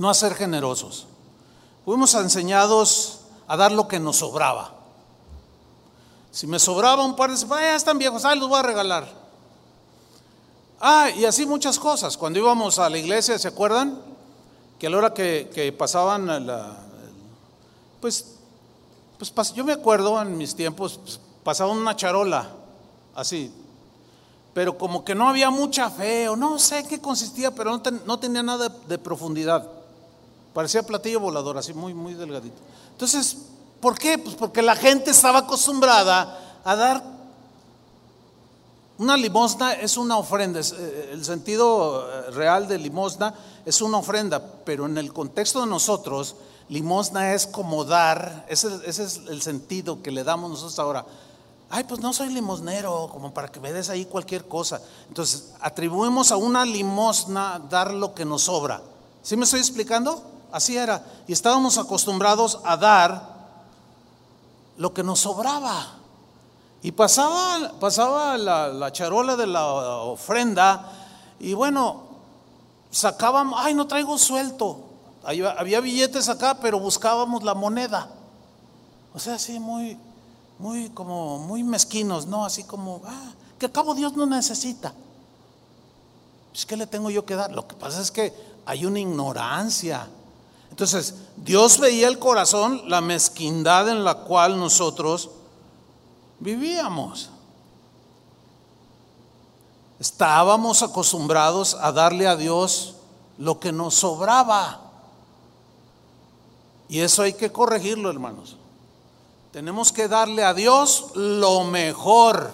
no a ser generosos. Fuimos enseñados a dar lo que nos sobraba. Si me sobraba un par de ah, ya están viejos, ah, los voy a regalar. Ah, y así muchas cosas. Cuando íbamos a la iglesia, ¿se acuerdan? Que a la hora que, pasaban la, pues, pues yo me acuerdo en mis tiempos, pues, pasaban una charola, así. Pero como que no había mucha fe, o no sé qué consistía, pero no, tenía nada de, profundidad. Parecía platillo volador, así muy, muy delgadito. Entonces, ¿Por qué? Pues porque la gente estaba acostumbrada a dar una limosna es una ofrenda, eh, el sentido eh, real de limosna es una ofrenda, pero en el contexto de nosotros, limosna es como dar, ese, es el sentido que le damos nosotros ahora. Ay, pues no soy limosnero, como para que me des ahí cualquier cosa. Entonces, atribuimos a una limosna dar lo que nos sobra. ¿Sí me estoy explicando? Así era. Y estábamos acostumbrados a dar lo que nos sobraba. Y pasaba, pasaba la, charola de la ofrenda y bueno, sacábamos, ay, no traigo suelto. Había, billetes acá, pero buscábamos la moneda. O sea, así muy, muy como, muy mezquinos, ¿no? Así como, ah, que al cabo Dios no necesita. Pues, ¿qué le tengo yo que dar? Lo que pasa es que hay una ignorancia entonces, Dios veía el corazón, la mezquindad en la cual nosotros vivíamos. Estábamos acostumbrados a darle a Dios lo que nos sobraba. Y eso hay que corregirlo, hermanos. Tenemos que darle a Dios lo mejor.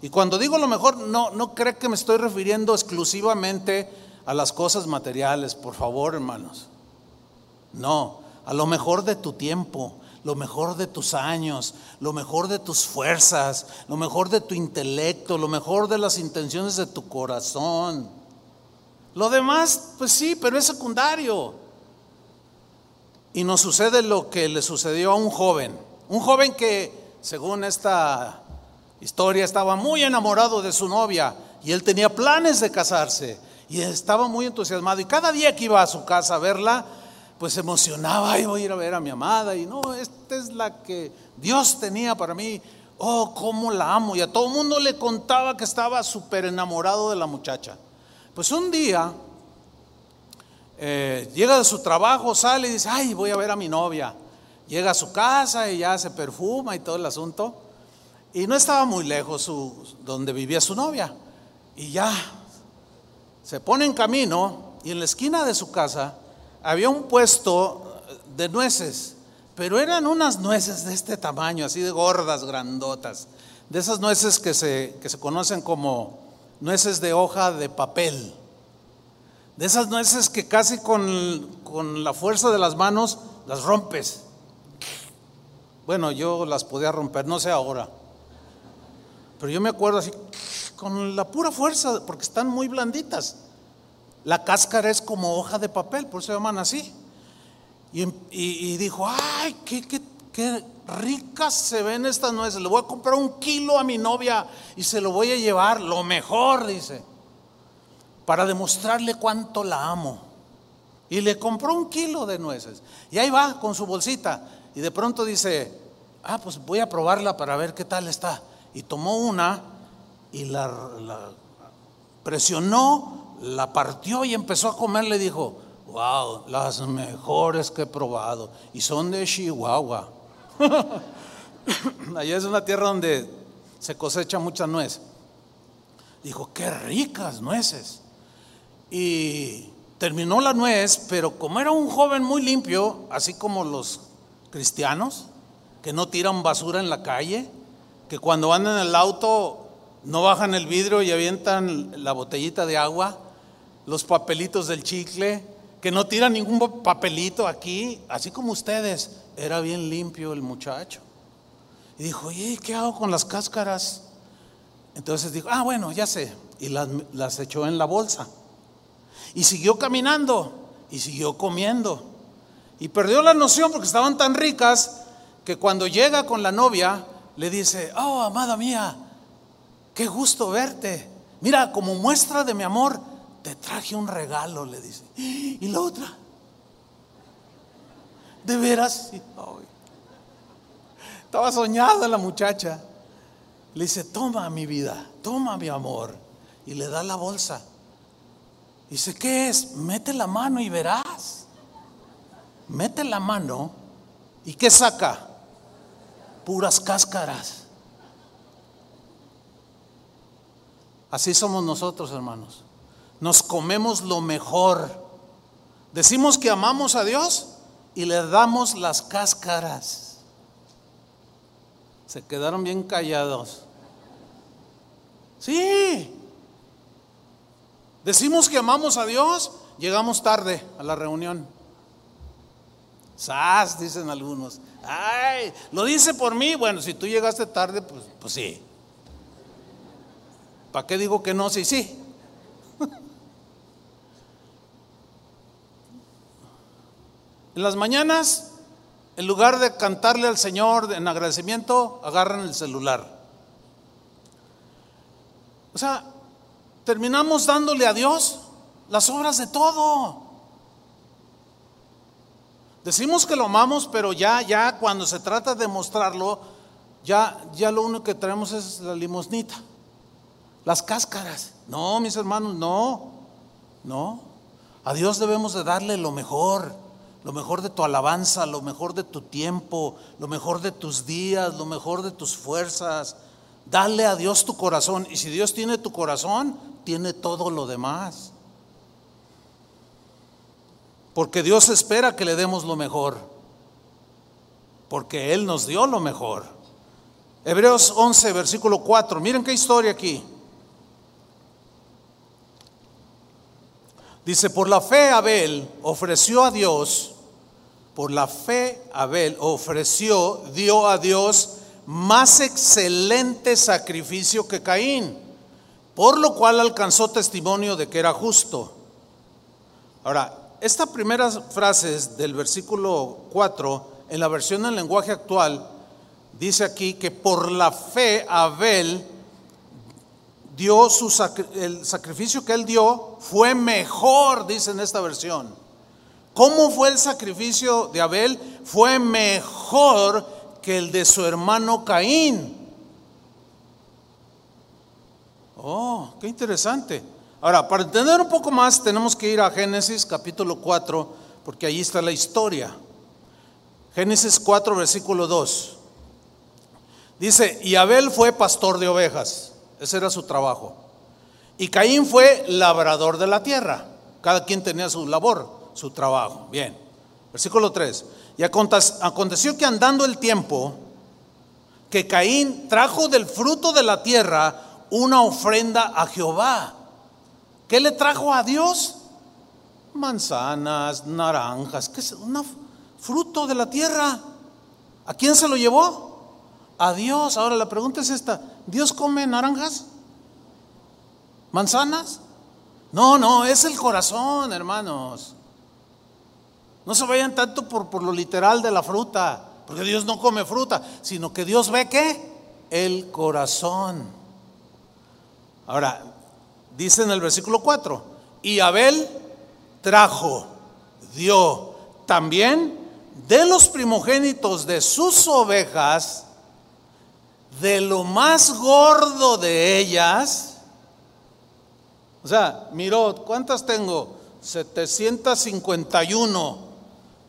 Y cuando digo lo mejor, no, no cree que me estoy refiriendo exclusivamente a las cosas materiales, por favor, hermanos. No, a lo mejor de tu tiempo, lo mejor de tus años, lo mejor de tus fuerzas, lo mejor de tu intelecto, lo mejor de las intenciones de tu corazón. Lo demás, pues sí, pero es secundario. Y nos sucede lo que le sucedió a un joven, un joven que, según esta historia, estaba muy enamorado de su novia y él tenía planes de casarse y estaba muy entusiasmado. Y cada día que iba a su casa a verla, pues emocionaba, y voy a ir a ver a mi amada, y no, esta es la que Dios tenía para mí, oh, cómo la amo, y a todo el mundo le contaba que estaba súper enamorado de la muchacha. Pues un día eh, llega de su trabajo, sale y dice, ay, voy a ver a mi novia. Llega a su casa y ya se perfuma y todo el asunto. Y no estaba muy lejos donde vivía su novia. Y ya se pone en camino y en la esquina de su casa había un puesto de nueces, pero eran unas nueces de este tamaño, así de gordas, grandotas, de esas nueces que se, que se conocen como nueces de hoja de papel, de esas nueces que casi con, con la fuerza de las manos las rompes. Bueno, yo las podía romper, no sé ahora. Pero yo me acuerdo así, con la pura fuerza, porque están muy blanditas. La cáscara es como hoja de papel, por eso se llaman así. Y, dijo, ay, qué, qué, ricas se ven estas nueces. Le voy a comprar un kilo a mi novia y se lo voy a llevar, lo mejor, dice, para demostrarle cuánto la amo. Y le compró un kilo de nueces. Y ahí va con su bolsita. Y de pronto dice, ah, pues voy a probarla para ver qué tal está. Y tomó una y la, presionó la partió y empezó a comer, le dijo, wow, las mejores que he probado. Y son de Chihuahua. Allá es una tierra donde se cosecha mucha nuez. Dijo, qué ricas nueces. Y terminó la nuez, pero como era un joven muy limpio, así como los cristianos, que no tiran basura en la calle, que cuando van en el auto no bajan el vidrio y avientan la botellita de agua, los papelitos del chicle, que no tiran ningún papelito aquí, así como ustedes. Era bien limpio el muchacho. Y dijo, oye, ¿qué hago con las cáscaras? Entonces dijo, ah, bueno, ya sé. Y las, las echó en la bolsa. Y siguió caminando y siguió comiendo. Y perdió la noción porque estaban tan ricas que cuando llega con la novia, le dice, oh, amada mía, qué gusto verte. Mira, como muestra de mi amor, te traje un regalo, le dice. Y la otra, de veras, estaba soñada la muchacha. Le dice, toma mi vida, toma mi amor. Y le da la bolsa. Dice, ¿qué es? Mete la mano y verás. Mete la mano y ¿qué saca? Puras cáscaras. Así somos nosotros, hermanos. Nos comemos lo mejor. Decimos que amamos a Dios y le damos las cáscaras. Se quedaron bien callados. Sí. Decimos que amamos a Dios, llegamos tarde a la reunión. Sas, dicen algunos. Ay, lo dice por mí. Bueno, si tú llegaste tarde, pues, pues sí. ¿Para qué digo que no? Sí, sí. en las mañanas, en lugar de cantarle al Señor en agradecimiento, agarran el celular. O sea, terminamos dándole a Dios las obras de todo. Decimos que lo amamos, pero ya, ya cuando se trata de mostrarlo, ya, ya lo único que traemos es la limosnita, las cáscaras. No, mis hermanos, no, no. A Dios debemos de darle lo mejor, lo mejor de tu alabanza, lo mejor de tu tiempo, lo mejor de tus días, lo mejor de tus fuerzas. Dale a Dios tu corazón. Y si Dios tiene tu corazón, tiene todo lo demás. Porque Dios espera que le demos lo mejor. Porque Él nos dio lo mejor. Hebreos 11, versículo 4. Miren qué historia aquí. Dice, por la fe Abel ofreció a Dios, por la fe Abel ofreció, dio a Dios más excelente sacrificio que Caín, por lo cual alcanzó testimonio de que era justo. Ahora, esta primera frase del versículo 4, en la versión en lenguaje actual, dice aquí que por la fe Abel dio su el sacrificio que él dio fue mejor, dice en esta versión. ¿Cómo fue el sacrificio de Abel? Fue mejor que el de su hermano Caín. Oh, qué interesante. Ahora, para entender un poco más, tenemos que ir a Génesis capítulo 4, porque ahí está la historia. Génesis 4, versículo 2. Dice, y Abel fue pastor de ovejas, ese era su trabajo. Y Caín fue labrador de la tierra. Cada quien tenía su labor, su trabajo. Bien. Versículo 3. Y aconteció que andando el tiempo, que Caín trajo del fruto de la tierra una ofrenda a Jehová. ¿Qué le trajo a Dios? Manzanas, naranjas, ¿qué es? Un fruto de la tierra. ¿A quién se lo llevó? A Dios. Ahora la pregunta es esta, ¿Dios come naranjas? ¿Manzanas? No, no, es el corazón, hermanos. No se vayan tanto por, por lo literal de la fruta, porque Dios no come fruta, sino que Dios ve qué? El corazón. Ahora, Dice en el versículo 4, y Abel trajo, dio también de los primogénitos de sus ovejas, de lo más gordo de ellas, o sea, miró, ¿cuántas tengo? 751.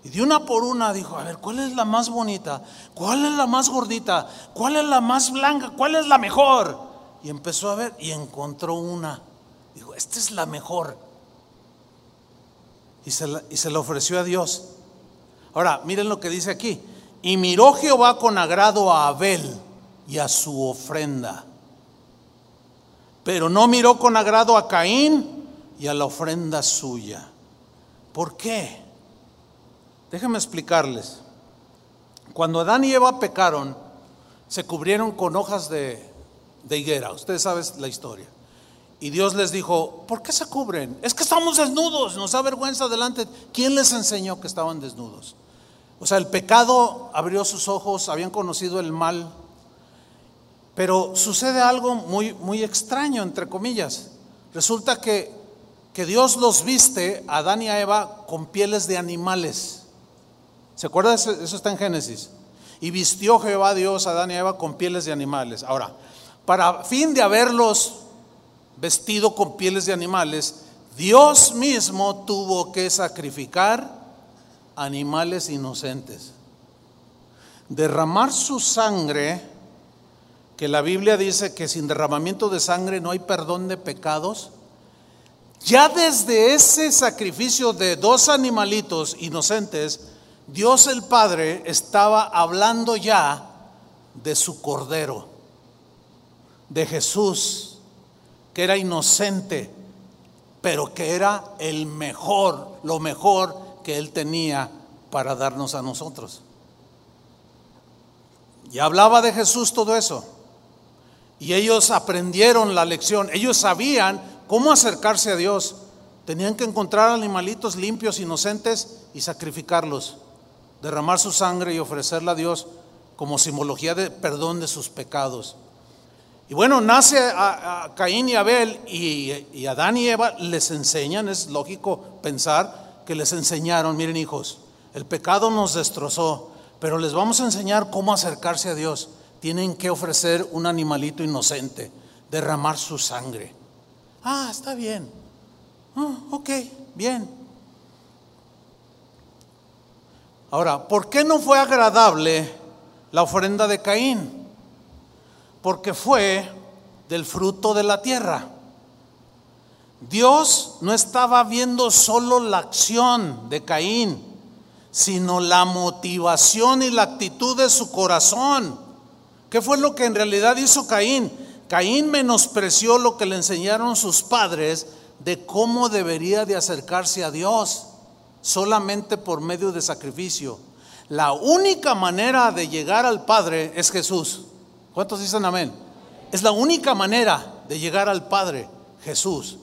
Y de una por una dijo, a ver, ¿cuál es la más bonita? ¿Cuál es la más gordita? ¿Cuál es la más blanca? ¿Cuál es la mejor? Y empezó a ver y encontró una. Dijo, esta es la mejor. Y se la, y se la ofreció a Dios. Ahora, miren lo que dice aquí. Y miró Jehová con agrado a Abel y a su ofrenda. Pero no miró con agrado a Caín y a la ofrenda suya. ¿Por qué? Déjenme explicarles. Cuando Adán y Eva pecaron, se cubrieron con hojas de, de higuera. Ustedes saben la historia. Y Dios les dijo, ¿por qué se cubren? Es que estamos desnudos, nos da vergüenza delante. ¿Quién les enseñó que estaban desnudos? O sea, el pecado abrió sus ojos, habían conocido el mal. Pero sucede algo muy, muy extraño, entre comillas. Resulta que, que Dios los viste, a Adán y a Eva, con pieles de animales. ¿Se acuerda? Eso, eso está en Génesis. Y vistió Jehová Dios a Adán y a Eva con pieles de animales. Ahora, para fin de haberlos vestido con pieles de animales, Dios mismo tuvo que sacrificar animales inocentes. Derramar su sangre, que la Biblia dice que sin derramamiento de sangre no hay perdón de pecados, ya desde ese sacrificio de dos animalitos inocentes, Dios el Padre estaba hablando ya de su cordero, de Jesús que era inocente, pero que era el mejor, lo mejor que Él tenía para darnos a nosotros. Y hablaba de Jesús todo eso. Y ellos aprendieron la lección. Ellos sabían cómo acercarse a Dios. Tenían que encontrar animalitos limpios, inocentes y sacrificarlos. Derramar su sangre y ofrecerla a Dios como simbología de perdón de sus pecados. Y bueno, nace a, Caín y Abel y, Adán y Eva les enseñan, es lógico pensar que les enseñaron, miren hijos, el pecado nos destrozó, pero les vamos a enseñar cómo acercarse a Dios. Tienen que ofrecer un animalito inocente, derramar su sangre. Ah, está bien. Ah, ok, bien. Ahora, ¿por qué no fue agradable la ofrenda de Caín? Porque fue del fruto de la tierra. Dios no estaba viendo solo la acción de Caín, sino la motivación y la actitud de su corazón. ¿Qué fue lo que en realidad hizo Caín? Caín menospreció lo que le enseñaron sus padres de cómo debería de acercarse a Dios, solamente por medio de sacrificio. La única manera de llegar al Padre es Jesús. ¿Cuántos dicen amén? Es la única manera de llegar al Padre, Jesús.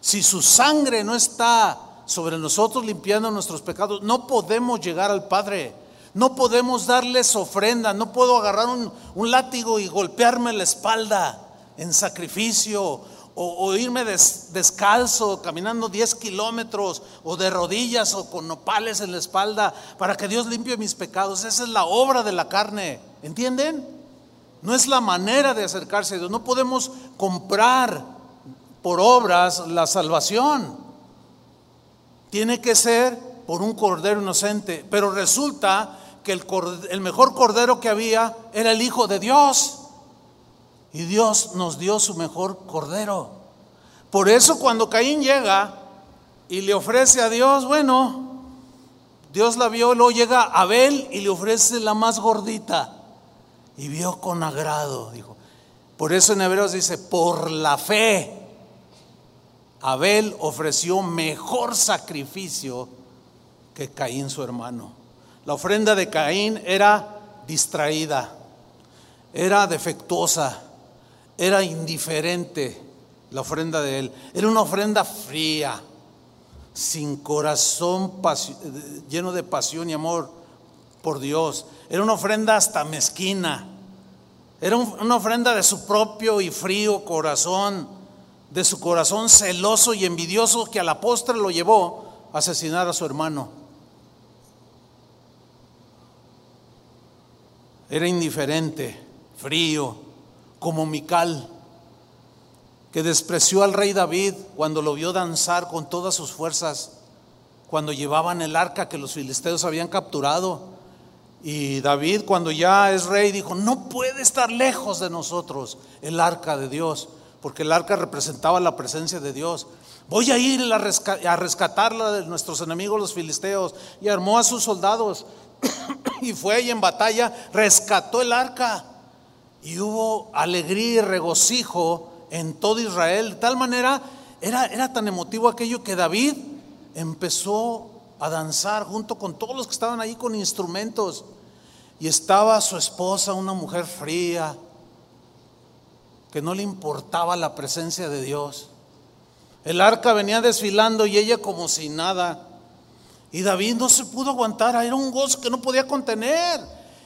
Si su sangre no está sobre nosotros limpiando nuestros pecados, no podemos llegar al Padre. No podemos darles ofrenda. No puedo agarrar un, látigo y golpearme la espalda en sacrificio. O, irme descalzo, caminando 10 kilómetros, o de rodillas, o con nopales en la espalda, para que Dios limpie mis pecados. Esa es la obra de la carne. ¿Entienden? No es la manera de acercarse a Dios. No podemos comprar por obras la salvación. Tiene que ser por un cordero inocente. Pero resulta que el, mejor cordero que había era el Hijo de Dios. Y Dios nos dio su mejor cordero. Por eso cuando Caín llega y le ofrece a Dios, bueno, Dios la vio, luego llega Abel y le ofrece la más gordita y vio con agrado, dijo. Por eso en Hebreos dice, por la fe, Abel ofreció mejor sacrificio que Caín su hermano. La ofrenda de Caín era distraída, era defectuosa, era indiferente la ofrenda de él. Era una ofrenda fría, sin corazón lleno de pasión y amor por Dios. Era una ofrenda hasta mezquina. Era una ofrenda de su propio y frío corazón, de su corazón celoso y envidioso que a la postre lo llevó a asesinar a su hermano. Era indiferente, frío, como Mical, que despreció al rey David cuando lo vio danzar con todas sus fuerzas, cuando llevaban el arca que los filisteos habían capturado Y David cuando ya es rey dijo, no puede estar lejos de nosotros el arca de Dios, porque el arca representaba la presencia de Dios. Voy a ir a rescatarla de nuestros enemigos los filisteos. Y armó a sus soldados y fue y en batalla rescató el arca. Y hubo alegría y regocijo en todo Israel. De tal manera era, era tan emotivo aquello que David empezó a danzar junto con todos los que estaban ahí con instrumentos. Y estaba su esposa, una mujer fría, que no le importaba la presencia de Dios. El arca venía desfilando y ella como si nada. Y David no se pudo aguantar, era un gozo que no podía contener.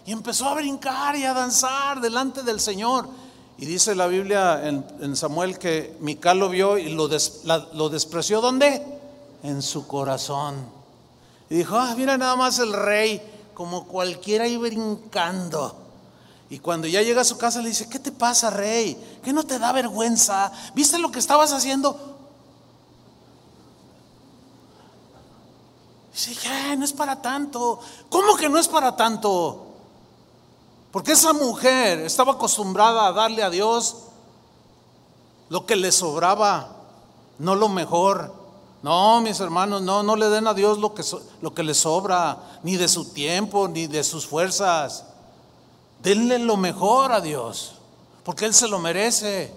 Y empezó a brincar y a danzar delante del Señor. Y dice la Biblia en, Samuel que Mical lo vio y lo, lo despreció. ¿Dónde? En su corazón. Dijo, ah, mira nada más el rey, como cualquiera ahí brincando. Y cuando ya llega a su casa le dice, ¿qué te pasa, rey? ¿Qué no te da vergüenza? ¿Viste lo que estabas haciendo? Dice, no es para tanto. ¿Cómo que no es para tanto? Porque esa mujer estaba acostumbrada a darle a Dios lo que le sobraba, no lo mejor. No, mis hermanos, no, no le den a Dios lo que, lo que le sobra, ni de su tiempo, ni de sus fuerzas. Denle lo mejor a Dios, porque Él se lo merece.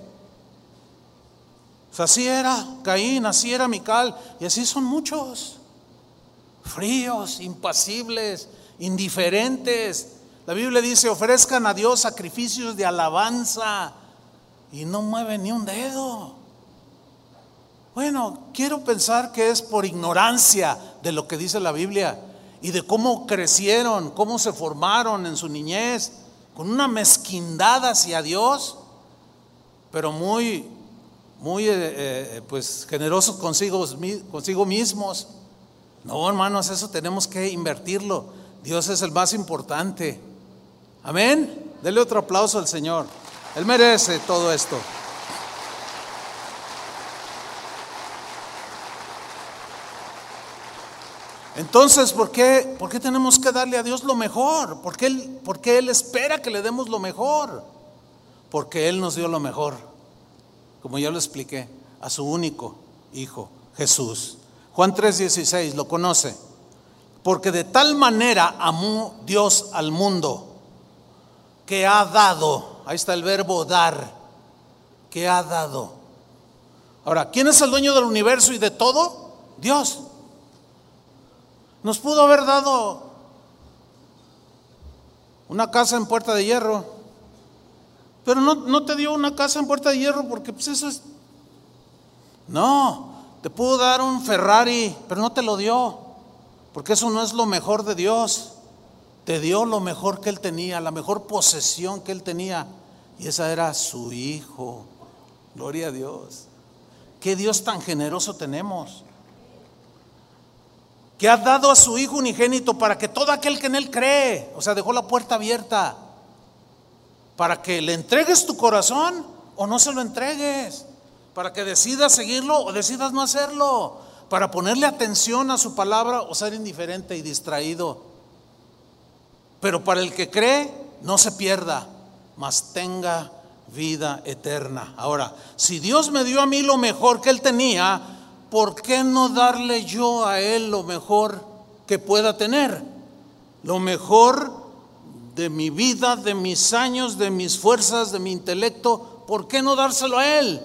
así era Caín, así era Mical, y así son muchos. Fríos, impasibles, indiferentes. La Biblia dice, ofrezcan a Dios sacrificios de alabanza y no mueven ni un dedo. Bueno, quiero pensar que es por ignorancia de lo que dice la Biblia y de cómo crecieron, cómo se formaron en su niñez, con una mezquindad hacia Dios, pero muy, muy, eh, eh, pues, generosos consigo, consigo mismos. No, hermanos, eso tenemos que invertirlo. Dios es el más importante. Amén. Dele otro aplauso al Señor. Él merece todo esto. Entonces, ¿por qué, ¿por qué tenemos que darle a Dios lo mejor? ¿Por qué, él, Él espera que le demos lo mejor? Porque Él nos dio lo mejor, como ya lo expliqué, a su único Hijo, Jesús. Juan 3:16, lo conoce. Porque de tal manera amó Dios al mundo que ha dado, ahí está el verbo dar, que ha dado. Ahora, ¿quién es el dueño del universo y de todo? Dios. Nos pudo haber dado una casa en Puerta de Hierro, pero no, te dio una casa en Puerta de Hierro porque pues eso es... No, te pudo dar un Ferrari, pero no te lo dio, porque eso no es lo mejor de Dios. Te dio lo mejor que él tenía, la mejor posesión que él tenía, y esa era su hijo. Gloria a Dios. Qué Dios tan generoso tenemos que ha dado a su Hijo unigénito para que todo aquel que en Él cree, o sea, dejó la puerta abierta, para que le entregues tu corazón o no se lo entregues, para que decidas seguirlo o decidas no hacerlo, para ponerle atención a su palabra o ser indiferente y distraído. Pero para el que cree, no se pierda, mas tenga vida eterna. Ahora, si Dios me dio a mí lo mejor que Él tenía, ¿por qué no darle yo a Él lo mejor que pueda tener? Lo mejor de mi vida, de mis años, de mis fuerzas, de mi intelecto, ¿por qué no dárselo a Él?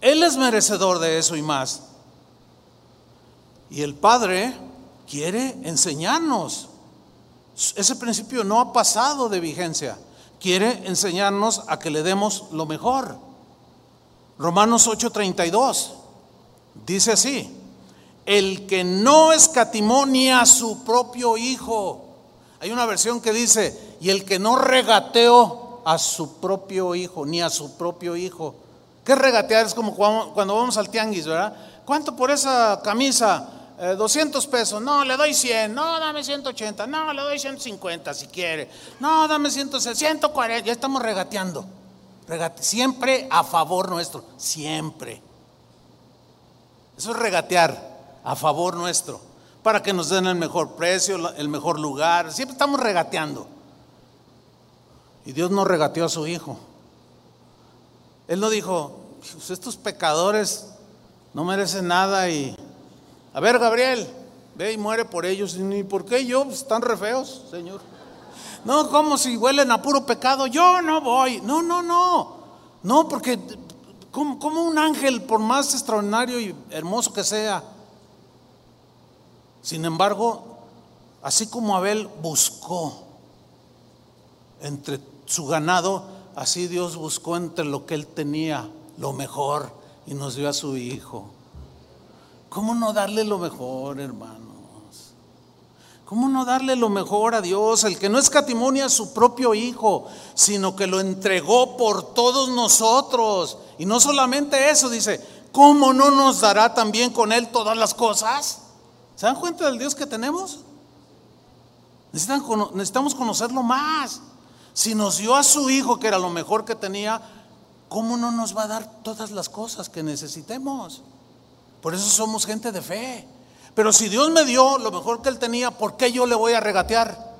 Él es merecedor de eso y más. Y el Padre quiere enseñarnos. Ese principio no ha pasado de vigencia. Quiere enseñarnos a que le demos lo mejor. Romanos 8:32. Dice así, el que no escatimó ni a su propio hijo. Hay una versión que dice, y el que no regateó a su propio hijo, ni a su propio hijo. ¿Qué regatear? Es como cuando vamos al tianguis, ¿verdad? ¿Cuánto por esa camisa? 200 eh, pesos, no, le doy 100, no, dame 180, no, le doy 150 si quiere, no, dame 160, 140, ya estamos regateando. siempre a favor nuestro, siempre. Eso es regatear a favor nuestro. para que nos den el mejor precio, el mejor lugar. Siempre estamos regateando. Y Dios no regateó a su hijo. Él no dijo, pues estos pecadores no merecen nada y, a ver Gabriel, ve y muere por ellos. ¿Y por qué yo? Pues están re feos, Señor. No, como si huelen a puro pecado, yo no voy. No, no, no. No, porque como, un ángel, por más extraordinario y hermoso que sea, sin embargo, así como Abel buscó entre su ganado, así Dios buscó entre lo que él tenía, lo mejor, y nos dio a su hijo. ¿Cómo no darle lo mejor, hermanos? ¿Cómo no darle lo mejor a Dios? El que no escatimonia a su propio hijo, sino que lo entregó por todos nosotros. Y no solamente eso, dice, ¿cómo no nos dará también con él todas las cosas? ¿Se dan cuenta del Dios que tenemos? necesitamos conocerlo más. Si nos dio a su Hijo, que era lo mejor que tenía, ¿cómo no nos va a dar todas las cosas que necesitemos? Por eso somos gente de fe. Pero si Dios me dio lo mejor que Él tenía, ¿por qué yo le voy a regatear?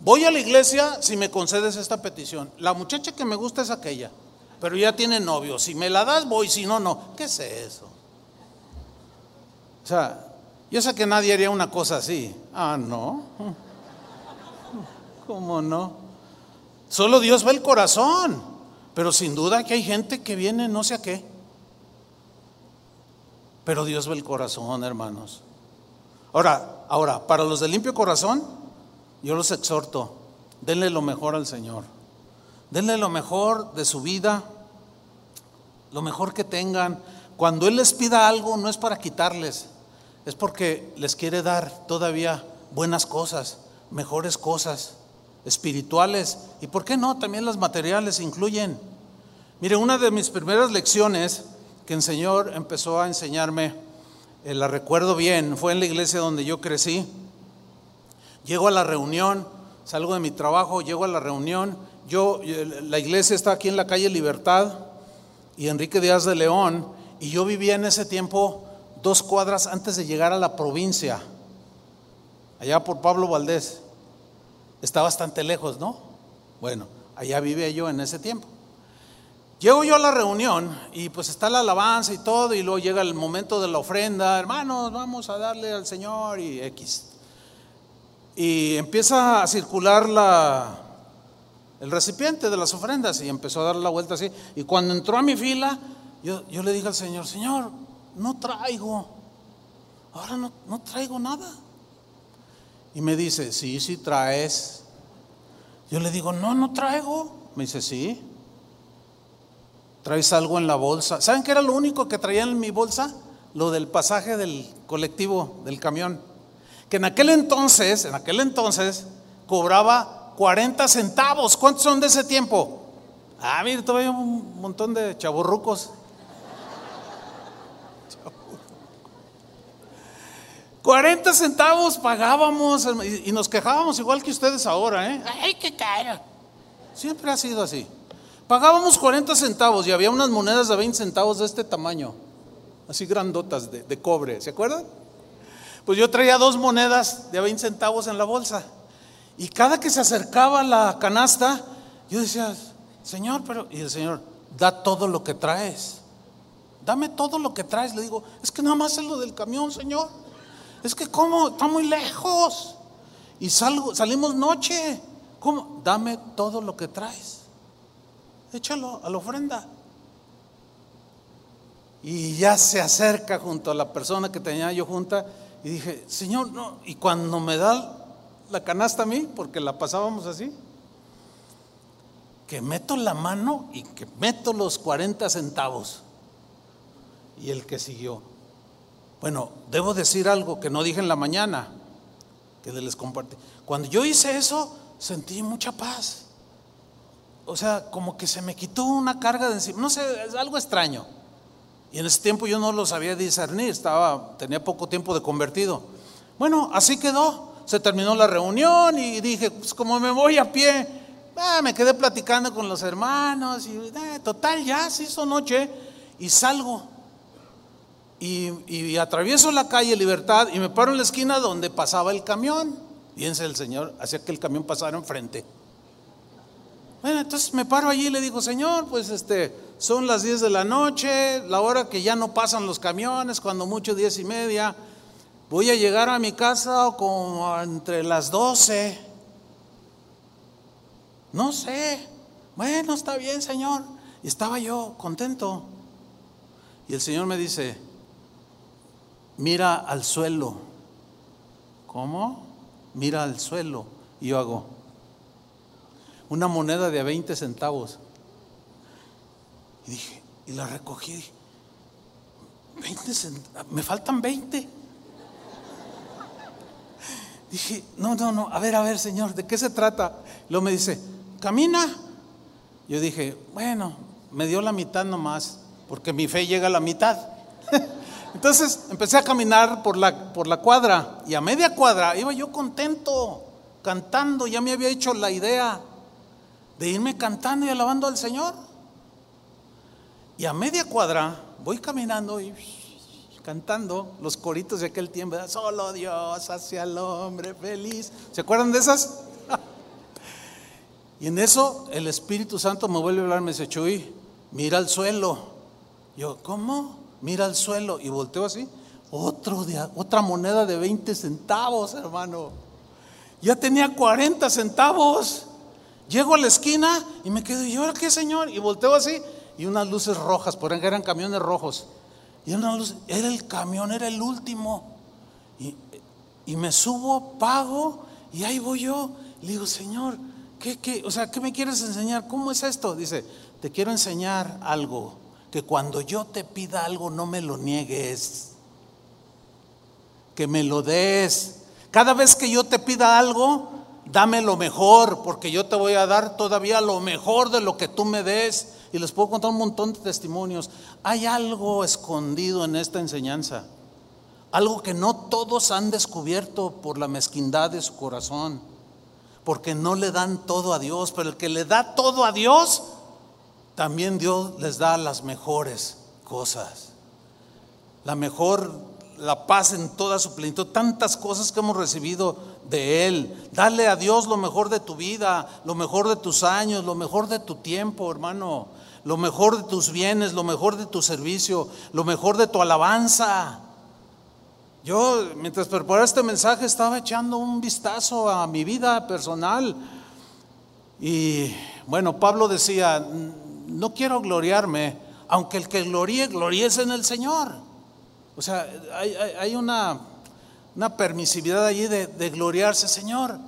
Voy a la iglesia si me concedes esta petición. La muchacha que me gusta es aquella, pero ya tiene novio. Si me la das, voy, si no, no. ¿Qué es eso? O sea, yo sé que nadie haría una cosa así. Ah, no. ¿Cómo no? Solo Dios ve el corazón. Pero sin duda que hay gente que viene no sé a qué. Pero Dios ve el corazón, hermanos. Ahora, ahora, para los de limpio corazón, yo los exhorto, denle lo mejor al Señor. Denle lo mejor de su vida, lo mejor que tengan. Cuando Él les pida algo, no es para quitarles, es porque les quiere dar todavía buenas cosas, mejores cosas, espirituales y, ¿por qué no? También las materiales incluyen. Mire, una de mis primeras lecciones que el Señor empezó a enseñarme, eh, la recuerdo bien, fue en la iglesia donde yo crecí. Llego a la reunión, salgo de mi trabajo, llego a la reunión. Yo, eh, la iglesia está aquí en la calle Libertad y Enrique Díaz de León, y yo vivía en ese tiempo dos cuadras antes de llegar a la provincia, allá por Pablo Valdés. Está bastante lejos, ¿no? Bueno, allá vivía yo en ese tiempo. Llego yo a la reunión y pues está la alabanza y todo y luego llega el momento de la ofrenda, hermanos, vamos a darle al Señor y X. Y empieza a circular la, el recipiente de las ofrendas y empezó a dar la vuelta así. Y cuando entró a mi fila, yo, yo le dije al Señor, Señor, no traigo. Ahora no, no traigo nada. Y me dice, sí, sí traes. Yo le digo, no, no traigo. Me dice, sí. ¿Traes algo en la bolsa? ¿Saben qué era lo único que traía en mi bolsa? Lo del pasaje del colectivo, del camión. Que en aquel entonces, en aquel entonces, cobraba 40 centavos. ¿Cuántos son de ese tiempo? Ah, mire, todavía un montón de chaburrucos 40 centavos pagábamos y nos quejábamos igual que ustedes ahora, ¿eh? ¡Ay, qué caro! Siempre ha sido así. Pagábamos 40 centavos y había unas monedas de 20 centavos de este tamaño, así grandotas de, de cobre, ¿se acuerdan? Pues yo traía dos monedas de 20 centavos en la bolsa y cada que se acercaba la canasta, yo decía, Señor, pero, y el Señor, da todo lo que traes. Dame todo lo que traes. Le digo, es que nada más es lo del camión, Señor. Es que ¿cómo? Está muy lejos. Y salgo, salimos noche. ¿Cómo? Dame todo lo que traes. Échalo a la ofrenda. Y ya se acerca junto a la persona que tenía yo junta y dije, Señor, no. Y cuando me da la canasta a mí, porque la pasábamos así, que meto la mano y que meto los 40 centavos. Y el que siguió, bueno, debo decir algo que no dije en la mañana, que les compartí. Cuando yo hice eso, sentí mucha paz. O sea, como que se me quitó una carga de encima. No sé, es algo extraño. Y en ese tiempo yo no lo sabía discernir, estaba, tenía poco tiempo de convertido. Bueno, así quedó. Se terminó la reunión y dije, pues como me voy a pie, ah, me quedé platicando con los hermanos y eh, total, ya se hizo noche y salgo y, y atravieso la calle Libertad y me paro en la esquina donde pasaba el camión. Fíjense, el Señor hacía que el camión pasara enfrente. Bueno, entonces me paro allí y le digo, Señor, pues este, son las 10 de la noche, la hora que ya no pasan los camiones, cuando mucho 10 y media. Voy a llegar a mi casa como entre las 12. No sé. Bueno, está bien, Señor. Estaba yo contento. Y el Señor me dice, mira al suelo. ¿Cómo? Mira al suelo. Y yo hago una moneda de 20 centavos. Y dije, y la recogí. 20 centavos, me faltan 20. Dije, no, no, no, a ver, a ver, Señor, ¿de qué se trata? Luego me dice, camina. Yo dije, bueno, me dio la mitad nomás, porque mi fe llega a la mitad. Entonces empecé a caminar por la, por la cuadra y a media cuadra iba yo contento, cantando, ya me había hecho la idea de irme cantando y alabando al Señor. Y a media cuadra voy caminando y cantando los coritos de aquel tiempo, solo Dios hacia el hombre feliz. ¿Se acuerdan de esas? y en eso el Espíritu Santo me vuelve a hablar, me dice, Chuy, mira al suelo. Yo, ¿cómo? Mira al suelo. Y volteo así, otro de, otra moneda de 20 centavos, hermano. Ya tenía 40 centavos. Llego a la esquina y me quedo, ¿y ahora qué, Señor? Y volteo así, y unas luces rojas, por eran camiones rojos. Y una luz, era el camión, era el último. Y, y, me subo, pago, y ahí voy yo. Le digo, Señor, ¿qué, qué, o sea, ¿qué me quieres enseñar? ¿Cómo es esto? Dice, te quiero enseñar algo, que cuando yo te pida algo no me lo niegues, que me lo des. Cada vez que yo te pida algo, dame lo mejor, porque yo te voy a dar todavía lo mejor de lo que tú me des. Y les puedo contar un montón de testimonios. Hay algo escondido en esta enseñanza. Algo que no todos han descubierto por la mezquindad de su corazón. Porque no le dan todo a Dios. Pero el que le da todo a Dios, también Dios les da las mejores cosas. La mejor, la paz en toda su plenitud. Tantas cosas que hemos recibido de Él. Dale a Dios lo mejor de tu vida, lo mejor de tus años, lo mejor de tu tiempo, hermano lo mejor de tus bienes, lo mejor de tu servicio, lo mejor de tu alabanza. Yo, mientras preparaba este mensaje, estaba echando un vistazo a mi vida personal. Y bueno, Pablo decía, no quiero gloriarme, aunque el que gloríe, gloríese en el Señor. O sea, hay, una, una, permisividad allí de, gloriarse, Señor.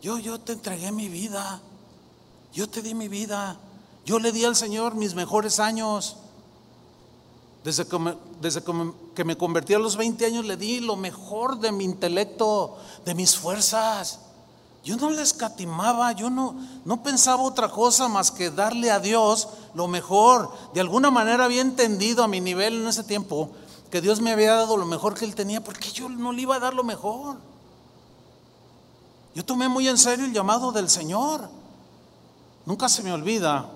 Yo, yo te entregué mi vida, yo te di mi vida. Yo le di al Señor mis mejores años. Desde, que me, desde que me convertí a los 20 años le di lo mejor de mi intelecto, de mis fuerzas. Yo no le escatimaba, yo no, no pensaba otra cosa más que darle a Dios lo mejor. De alguna manera había entendido a mi nivel en ese tiempo que Dios me había dado lo mejor que Él tenía, porque yo no le iba a dar lo mejor. Yo tomé muy en serio el llamado del Señor. Nunca se me olvida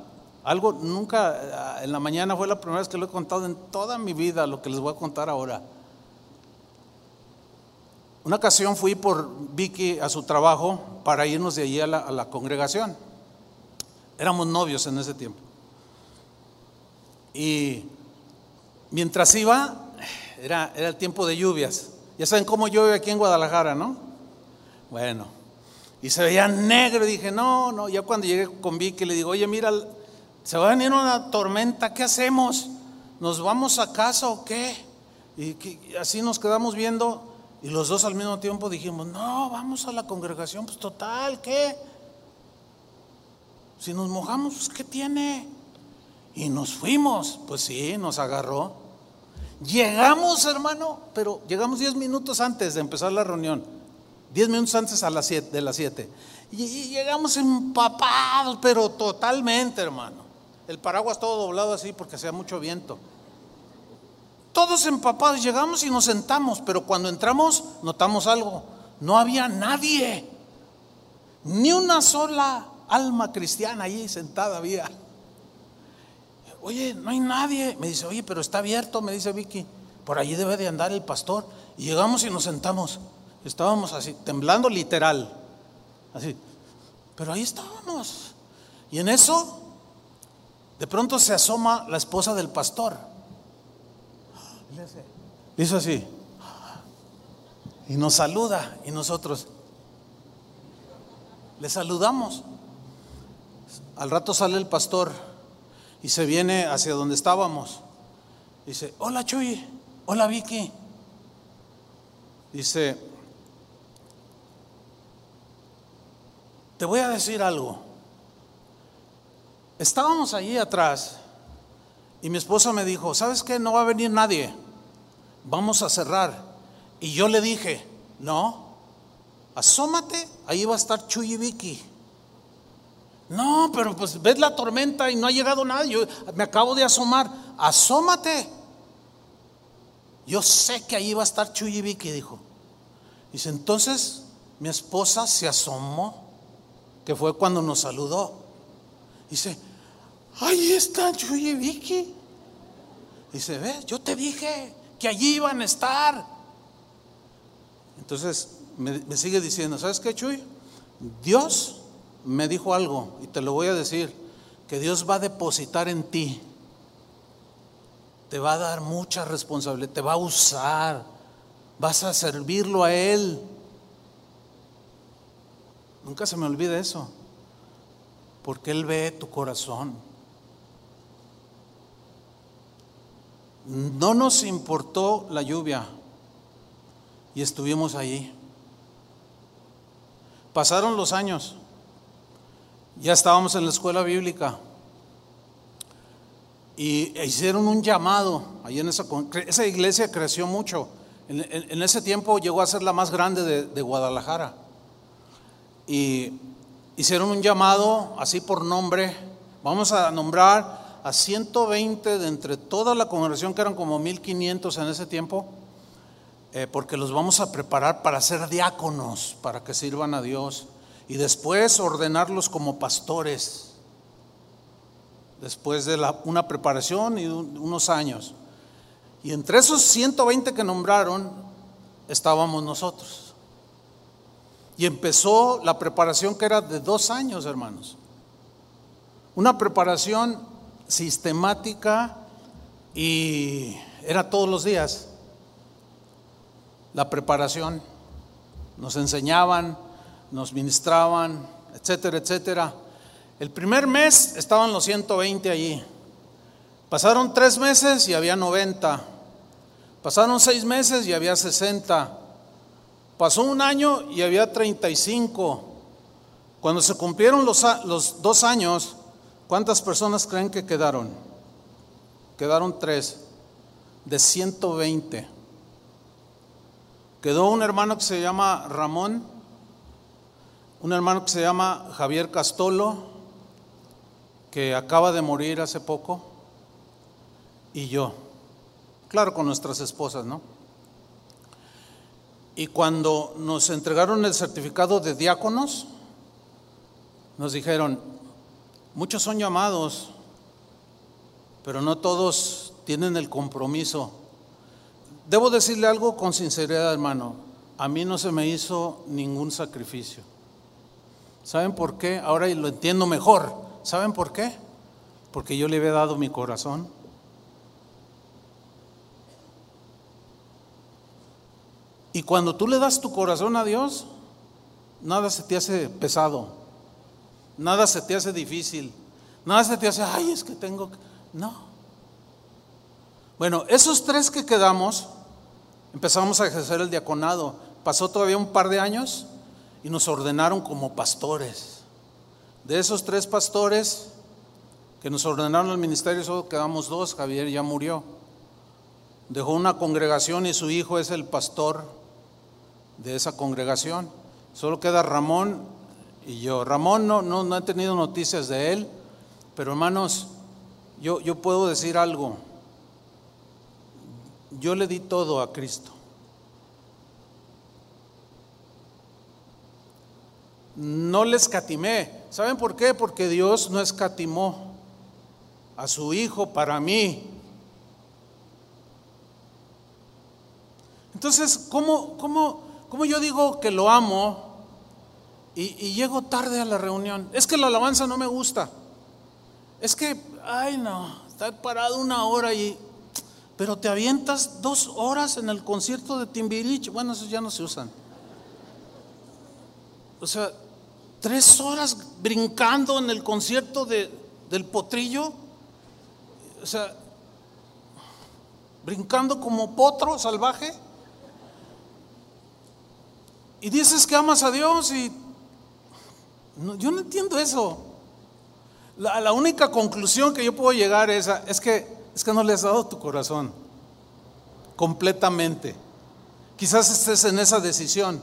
algo nunca, en la mañana fue la primera vez que lo he contado en toda mi vida, lo que les voy a contar ahora. Una ocasión fui por Vicky a su trabajo para irnos de allí a la, congregación. Éramos novios en ese tiempo. Y mientras iba, era, era el tiempo de lluvias. Ya saben cómo llueve aquí en Guadalajara, ¿no? Bueno, y se veía negro y dije, no, no, ya cuando llegué con Vicky le digo, oye, mira, se va a venir una tormenta, ¿qué hacemos? ¿Nos vamos a casa o qué? Y así nos quedamos viendo y los dos al mismo tiempo dijimos, no, vamos a la congregación, pues total, ¿qué? Si nos mojamos, pues ¿qué tiene? Y nos fuimos, pues sí, nos agarró. Llegamos, hermano, pero llegamos 10 minutos antes de empezar la reunión. 10 minutos antes a las siete, de las 7. Y, y llegamos empapados, pero totalmente, hermano. El paraguas todo doblado así porque hacía mucho viento. Todos empapados, llegamos y nos sentamos, pero cuando entramos notamos algo. No había nadie, ni una sola alma cristiana allí sentada había. Oye, no hay nadie. Me dice, oye, pero está abierto, me dice Vicky. por allí debe de andar el pastor. Y llegamos y nos sentamos. Estábamos así, temblando literal. Así. Pero ahí estábamos. Y en eso, de pronto se asoma la esposa del pastor. Hizo así. Y nos saluda. Y nosotros le saludamos. Al rato sale el pastor y se viene hacia donde estábamos. Dice, hola Chuy, hola Vicky. Dice, te voy a decir algo. Estábamos allí atrás y mi esposa me dijo, ¿sabes qué? No va a venir nadie. Vamos a cerrar. Y yo le dije, no, asómate, ahí va a estar Chuy y Vicky. No, pero pues ves la tormenta y no ha llegado nadie. Yo me acabo de asomar. Asómate. Yo sé que ahí va a estar Chuy y Vicky, dijo. Dice, entonces mi esposa se asomó, que fue cuando nos saludó. Dice, ahí está Vicky. Dice, ves, yo te dije que allí iban a estar. Entonces me, me sigue diciendo, ¿sabes qué, Chuy? Dios me dijo algo y te lo voy a decir, que Dios va a depositar en ti, te va a dar mucha responsabilidad, te va a usar, vas a servirlo a Él. Nunca se me olvide eso, porque Él ve tu corazón. No nos importó la lluvia y estuvimos allí. Pasaron los años ya estábamos en la escuela bíblica y hicieron un llamado. Ahí en esa, esa iglesia creció mucho. En, ese tiempo llegó a ser la más grande de, Guadalajara. Y hicieron un llamado así por nombre. Vamos a nombrar a 120 de entre toda la congregación, que eran como 1500 en ese tiempo, eh, porque los vamos a preparar para ser diáconos, para que sirvan a Dios y después ordenarlos como pastores, después de una preparación y unos años. Y entre esos 120 que nombraron estábamos nosotros. Y empezó la preparación que era de dos años, hermanos. Una preparación sistemática y era todos los días. La preparación. Nos enseñaban, nos ministraban, etcétera, etcétera. El primer mes estaban los 120 allí. Pasaron tres meses y había 90. Pasaron seis meses y había 60. Pasó un año y había 35. Cuando se cumplieron los, dos años, ¿cuántas personas creen que quedaron? Quedaron tres de 120. Quedó un hermano que se llama Ramón, un hermano que se llama Javier Castolo, que acaba de morir hace poco, y yo, claro, con nuestras esposas, ¿no? Y cuando nos entregaron el certificado de diáconos, nos dijeron, muchos son llamados, pero no todos tienen el compromiso. Debo decirle algo con sinceridad, hermano, a mí no se me hizo ningún sacrificio. ¿Saben por qué? Ahora lo entiendo mejor. ¿Saben por qué? Porque yo le había dado mi corazón. Y cuando tú le das tu corazón a Dios, nada se te hace pesado, nada se te hace difícil, nada se te hace, ay, es que tengo que... No. Bueno, esos tres que quedamos, empezamos a ejercer el diaconado. Pasó todavía un par de años y nos ordenaron como pastores. De esos tres pastores que nos ordenaron al ministerio, solo quedamos dos, Javier ya murió. Dejó una congregación y su hijo es el pastor de esa congregación. Solo queda Ramón y yo. Ramón no, no, no he tenido noticias de él, pero hermanos, yo, yo puedo decir algo. Yo le di todo a Cristo. No le escatimé. ¿Saben por qué? Porque Dios no escatimó a su Hijo para mí. Entonces, ¿cómo, cómo, cómo yo digo que lo amo y, llego tarde a la reunión? Es que la alabanza no me gusta. Es que, ay no, estar parado una hora y... Pero te avientas dos horas en el concierto de Timbirich. Bueno, esos ya no se usan. O sea, tres horas brincando en el concierto de, del potrillo. O sea, brincando como potro salvaje. Y dices que amas a Dios y yo no entiendo eso. La, la, única conclusión que yo puedo llegar es, es, que, es que no le has dado tu corazón completamente. Quizás estés en esa decisión,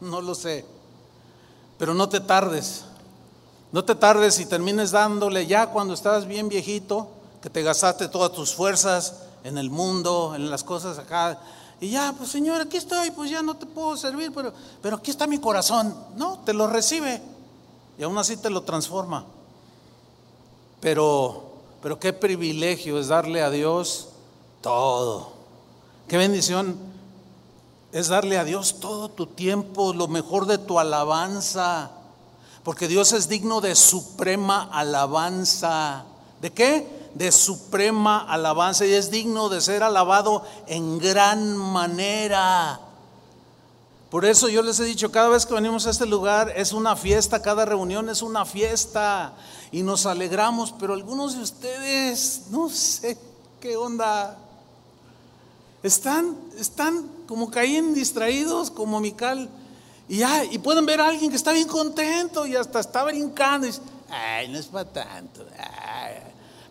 no lo sé, pero no te tardes. No te tardes y termines dándole ya cuando estás bien viejito, que te gastaste todas tus fuerzas en el mundo, en las cosas acá. Y ya, pues Señor, aquí estoy, pues ya no te puedo servir, pero, pero aquí está mi corazón. No, te lo recibe y aún así te lo transforma. Pero, pero qué privilegio es darle a Dios todo. Qué bendición es darle a Dios todo tu tiempo, lo mejor de tu alabanza. Porque Dios es digno de suprema alabanza. ¿De qué? De suprema alabanza y es digno de ser alabado en gran manera. Por eso yo les he dicho, cada vez que venimos a este lugar es una fiesta, cada reunión es una fiesta y nos alegramos, pero algunos de ustedes, no sé qué onda, están, están como caín distraídos, como Mical, y, ya, y pueden ver a alguien que está bien contento y hasta está brincando y dice, ay, no es para tanto.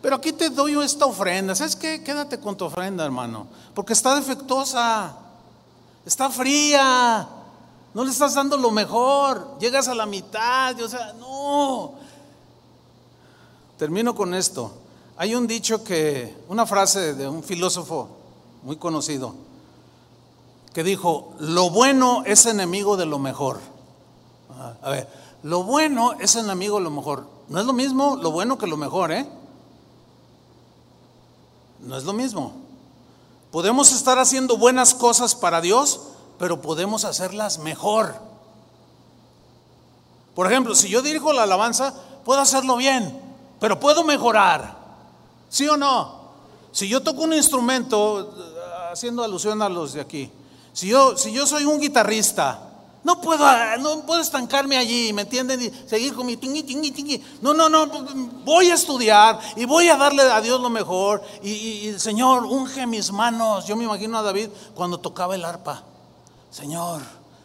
Pero aquí te doy esta ofrenda, ¿sabes qué? Quédate con tu ofrenda, hermano, porque está defectuosa está fría, no le estás dando lo mejor, llegas a la mitad, o sea, no. Termino con esto. Hay un dicho que, una frase de un filósofo muy conocido, que dijo, lo bueno es enemigo de lo mejor. Ah, a ver, lo bueno es enemigo de lo mejor. No es lo mismo lo bueno que lo mejor, ¿eh? No es lo mismo. Podemos estar haciendo buenas cosas para Dios, pero podemos hacerlas mejor. Por ejemplo, si yo dirijo la alabanza, puedo hacerlo bien, pero puedo mejorar. ¿Sí o no? Si yo toco un instrumento, haciendo alusión a los de aquí, si yo, si yo soy un guitarrista, no puedo, no puedo estancarme allí, ¿me entienden? Y seguir con mi tingui, tingui, tingui. No, no, no, voy a estudiar y voy a darle a Dios lo mejor. Y, y, Señor, unge mis manos. Yo me imagino a David cuando tocaba el arpa. Señor,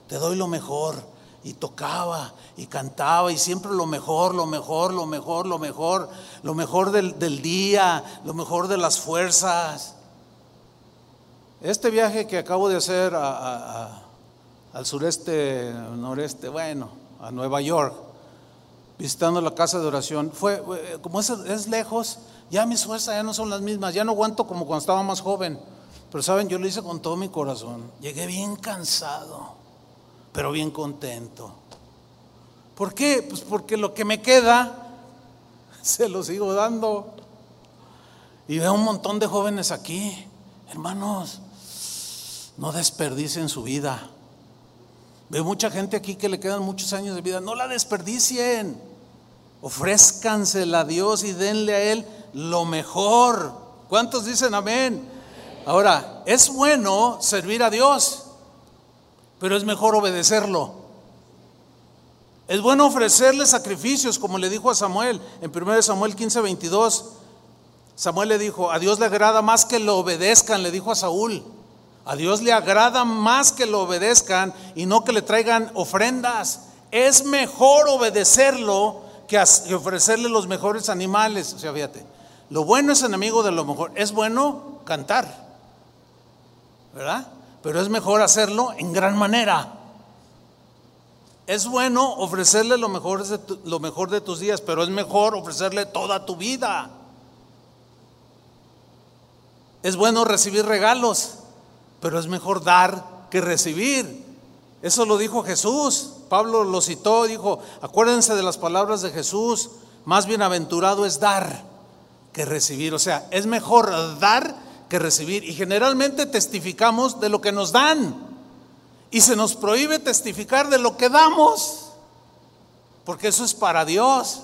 te doy lo mejor. Y tocaba y cantaba y siempre lo mejor, lo mejor, lo mejor, lo mejor, lo mejor del, del día, lo mejor de las fuerzas. Este viaje que acabo de hacer al sureste, noreste, bueno, a Nueva York, visitando la casa de oración. Fue, como es, es lejos, ya mis fuerzas ya no son las mismas, ya no aguanto como cuando estaba más joven. Pero saben, yo lo hice con todo mi corazón. Llegué bien cansado, pero bien contento. ¿Por qué? Pues porque lo que me queda se lo sigo dando. Y veo un montón de jóvenes aquí. Hermanos, no desperdicien su vida. Veo mucha gente aquí que le quedan muchos años de vida. No la desperdicien. Ofrézcansela a Dios y denle a Él lo mejor. ¿Cuántos dicen amén? Ahora, es bueno servir a Dios, pero es mejor obedecerlo. Es bueno ofrecerle sacrificios, como le dijo a Samuel en 1 Samuel 15, 22. Samuel le dijo, a Dios le agrada más que lo obedezcan, le dijo a Saúl. A Dios le agrada más que lo obedezcan y no que le traigan ofrendas. Es mejor obedecerlo que ofrecerle los mejores animales. O sea, fíjate, lo bueno es enemigo de lo mejor. Es bueno cantar, ¿verdad? Pero es mejor hacerlo en gran manera. Es bueno ofrecerle lo mejor, de tus días, pero es mejor ofrecerle toda tu vida. Es bueno recibir regalos, pero es mejor dar que recibir. Eso lo dijo Jesús. Pablo lo citó, dijo, acuérdense de las palabras de Jesús, más bienaventurado es dar que recibir. O sea, es mejor dar que recibir. Y generalmente testificamos de lo que nos dan. Y se nos prohíbe testificar de lo que damos. Porque eso es para Dios.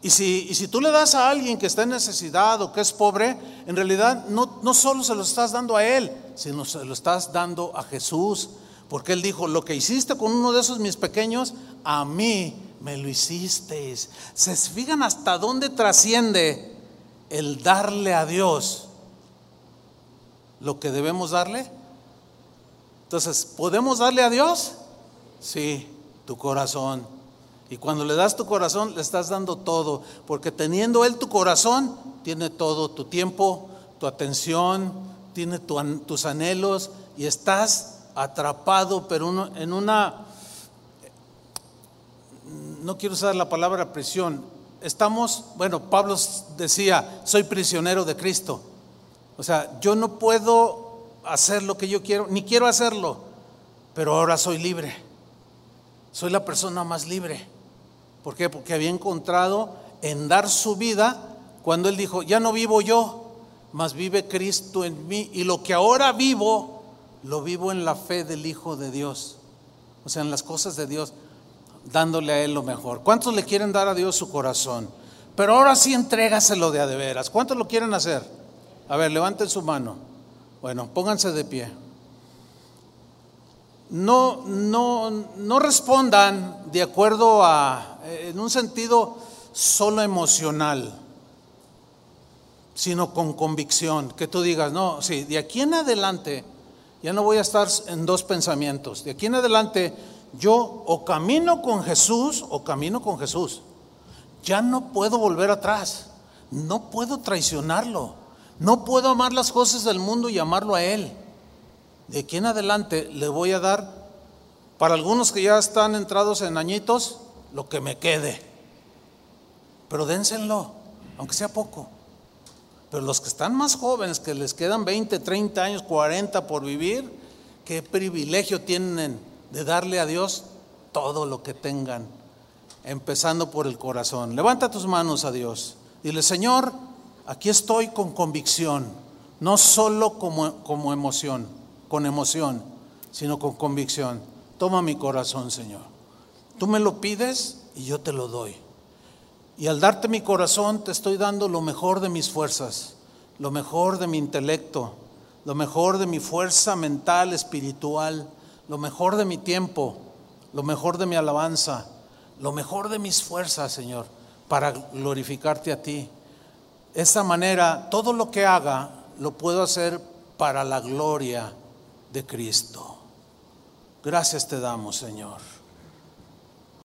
Y si, si tú le das a alguien que está en necesidad o que es pobre, en realidad no, no solo se lo estás dando a él, sino se lo estás dando a Jesús. Porque él dijo, lo que hiciste con uno de esos mis pequeños, a mí me lo hicisteis. ¿Se fijan hasta dónde trasciende el darle a Dios lo que debemos darle? Entonces, ¿podemos darle a Dios? Sí, tu corazón. Y cuando le das tu corazón, le estás dando todo, porque teniendo Él tu corazón, tiene todo, tu tiempo, tu atención, tiene tus anhelos, y estás atrapado, pero en una, no quiero usar la palabra prisión, estamos, bueno, Pablo decía, soy prisionero de Cristo. O sea, yo no puedo hacer lo que yo quiero, ni quiero hacerlo, pero ahora soy libre. Soy la persona más libre. ¿Por qué? Porque había encontrado en dar su vida cuando él dijo, ya no vivo yo, mas vive Cristo en mí. Y lo que ahora vivo, lo vivo en la fe del Hijo de Dios. O sea, en las cosas de Dios, dándole a Él lo mejor. ¿Cuántos le quieren dar a Dios su corazón? Pero ahora sí entrégaselo de a de veras. ¿Cuántos lo quieren hacer? A ver, levanten su mano. Bueno, pónganse de pie. No, no, no respondan de acuerdo a, en un sentido solo emocional, sino con convicción, que tú digas, no, sí, de aquí en adelante, ya no voy a estar en dos pensamientos, de aquí en adelante yo o camino con Jesús o camino con Jesús, ya no puedo volver atrás, no puedo traicionarlo, no puedo amar las cosas del mundo y amarlo a Él de aquí en adelante le voy a dar, para algunos que ya están entrados en añitos, lo que me quede. Pero dénsenlo, aunque sea poco. Pero los que están más jóvenes, que les quedan 20, 30 años, 40 por vivir, qué privilegio tienen de darle a Dios todo lo que tengan, empezando por el corazón. Levanta tus manos a Dios. Dile, Señor, aquí estoy con convicción, no solo como, como emoción con emoción, sino con convicción. Toma mi corazón, Señor. Tú me lo pides y yo te lo doy. Y al darte mi corazón te estoy dando lo mejor de mis fuerzas, lo mejor de mi intelecto, lo mejor de mi fuerza mental, espiritual, lo mejor de mi tiempo, lo mejor de mi alabanza, lo mejor de mis fuerzas, Señor, para glorificarte a ti. De esta manera, todo lo que haga lo puedo hacer para la gloria de Cristo. Gracias te damos, Señor.